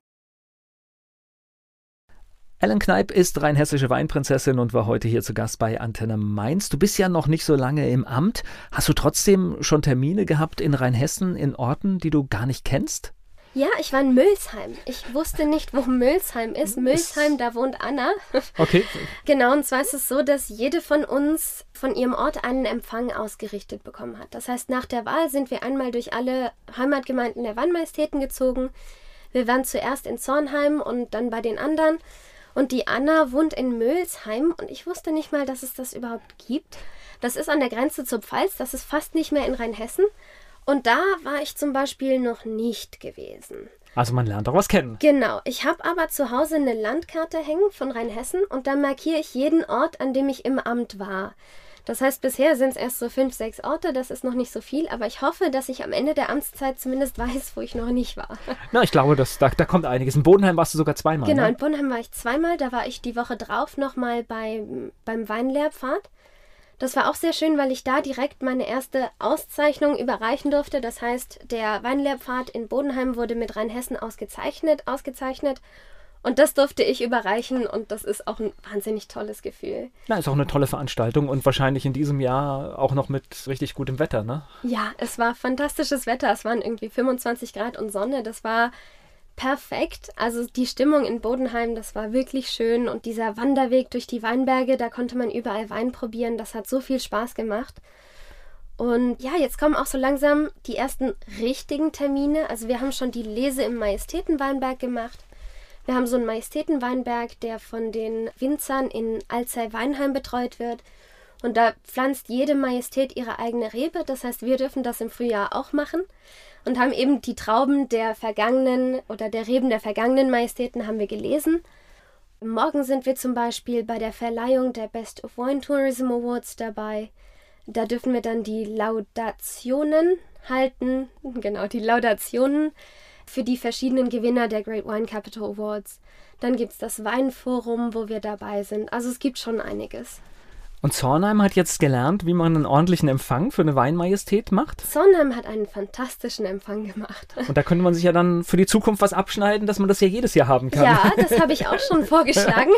Ellen Kneip ist rheinhessische Weinprinzessin und war heute hier zu Gast bei Antenne Mainz. Du bist ja noch nicht so lange im Amt. Hast du trotzdem schon Termine gehabt in Rheinhessen, in Orten, die du gar nicht kennst? Ja, ich war in Mülsheim. Ich wusste nicht, wo Mülsheim ist. Mülsheim, da wohnt Anna. Okay. Genau, und zwar ist es so, dass jede von uns von ihrem Ort einen Empfang ausgerichtet bekommen hat. Das heißt, nach der Wahl sind wir einmal durch alle Heimatgemeinden der Wannmajestäten gezogen. Wir waren zuerst in Zornheim und dann bei den anderen. Und die Anna wohnt in Mülsheim und ich wusste nicht mal, dass es das überhaupt gibt. Das ist an der Grenze zur Pfalz, das ist fast nicht mehr in Rheinhessen. Und da war ich zum Beispiel noch nicht gewesen. Also man lernt auch was kennen. Genau, ich habe aber zu Hause eine Landkarte hängen von Rheinhessen und da markiere ich jeden Ort, an dem ich im Amt war. Das heißt, bisher sind es erst so fünf, sechs Orte, das ist noch nicht so viel, aber ich hoffe, dass ich am Ende der Amtszeit zumindest weiß, wo ich noch nicht war. Na, ich glaube, das, da, da kommt einiges. In Bodenheim warst du sogar zweimal. Genau, in Ne? Bonheim war ich zweimal, da war ich die Woche drauf nochmal bei, beim Weinlehrpfad. Das war auch sehr schön, weil ich da direkt meine erste Auszeichnung überreichen durfte. Das heißt, der Weinlehrpfad in Bodenheim wurde mit Rheinhessen ausgezeichnet, ausgezeichnet. Und das durfte ich überreichen und das ist auch ein wahnsinnig tolles Gefühl. Na, ist auch eine tolle Veranstaltung und wahrscheinlich in diesem Jahr auch noch mit richtig gutem Wetter, ne? Ja, es war fantastisches Wetter. Es waren irgendwie 25 Grad und Sonne. Das war perfekt. Also die Stimmung in Bodenheim, das war wirklich schön. Und dieser Wanderweg durch die Weinberge, da konnte man überall Wein probieren. Das hat so viel Spaß gemacht. Und ja, jetzt kommen auch so langsam die ersten richtigen Termine. Also wir haben schon die Lese im Majestätenweinberg gemacht. Wir haben so einen Majestätenweinberg, der von den Winzern in Alzey-Weinheim betreut wird. Und da pflanzt jede Majestät ihre eigene Rebe. Das heißt, wir dürfen das im Frühjahr auch machen und haben eben die Trauben der vergangenen oder der Reben der vergangenen Majestäten haben wir gelesen. Morgen sind wir zum Beispiel bei der Verleihung der Best of Wine Tourism Awards dabei. Da dürfen wir dann die Laudationen halten, genau, die Laudationen für die verschiedenen Gewinner der Great Wine Capital Awards. Dann gibt es das Weinforum, wo wir dabei sind. Also es gibt schon einiges. Und Zornheim hat jetzt gelernt, wie man einen ordentlichen Empfang für eine Weinmajestät macht. Zornheim hat einen fantastischen Empfang gemacht. Und da könnte man sich ja dann für die Zukunft was abschneiden, dass man das ja jedes Jahr haben kann. Ja, das habe ich auch schon vorgeschlagen.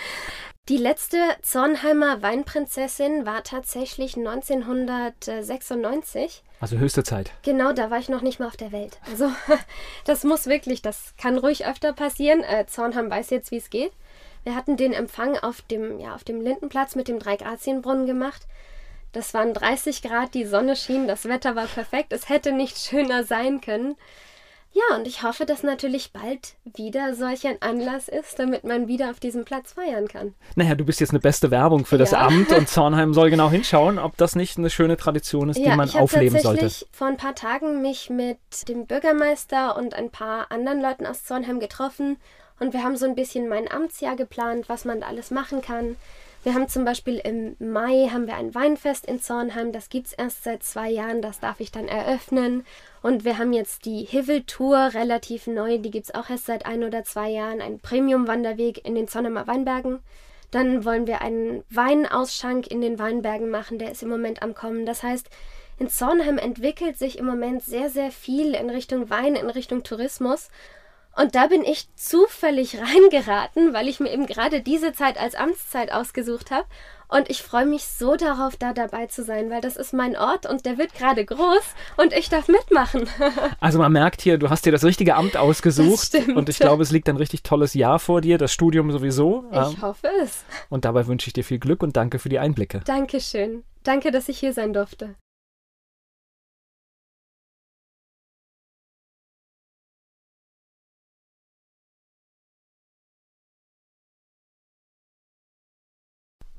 Die letzte Zornheimer Weinprinzessin war tatsächlich 1996. Also höchste Zeit. Genau, da war ich noch nicht mal auf der Welt. Also das muss wirklich, das kann ruhig öfter passieren. Äh, Zornheim weiß jetzt, wie es geht. Wir hatten den Empfang auf dem, ja, auf dem Lindenplatz mit dem Dreigrazienbrunnen gemacht. Das waren 30 Grad, die Sonne schien, das Wetter war perfekt. Es hätte nicht schöner sein können. Ja, und ich hoffe, dass natürlich bald wieder solch ein Anlass ist, damit man wieder auf diesem Platz feiern kann. Naja, du bist jetzt eine beste Werbung für das ja. Amt und Zornheim soll genau hinschauen, ob das nicht eine schöne Tradition ist, ja, die man aufleben sollte. Ich habe vor ein paar Tagen mich mit dem Bürgermeister und ein paar anderen Leuten aus Zornheim getroffen und wir haben so ein bisschen mein Amtsjahr geplant, was man da alles machen kann. Wir haben zum Beispiel im Mai haben wir ein Weinfest in Zornheim, das gibt es erst seit zwei Jahren, das darf ich dann eröffnen. Und wir haben jetzt die Hivel-Tour, relativ neu, die gibt es auch erst seit ein oder zwei Jahren, ein Premium-Wanderweg in den Zornheimer Weinbergen. Dann wollen wir einen Weinausschank in den Weinbergen machen, der ist im Moment am Kommen. Das heißt, in Zornheim entwickelt sich im Moment sehr, sehr viel in Richtung Wein, in Richtung Tourismus. Und da bin ich zufällig reingeraten, weil ich mir eben gerade diese Zeit als Amtszeit ausgesucht habe. Und ich freue mich so darauf, da dabei zu sein, weil das ist mein Ort und der wird gerade groß und ich darf mitmachen. Also man merkt hier, du hast dir das richtige Amt ausgesucht und ich glaube, es liegt ein richtig tolles Jahr vor dir, das Studium sowieso. Ich hoffe es. Und dabei wünsche ich dir viel Glück und danke für die Einblicke. Dankeschön. Danke, dass ich hier sein durfte.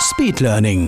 Speed Learning.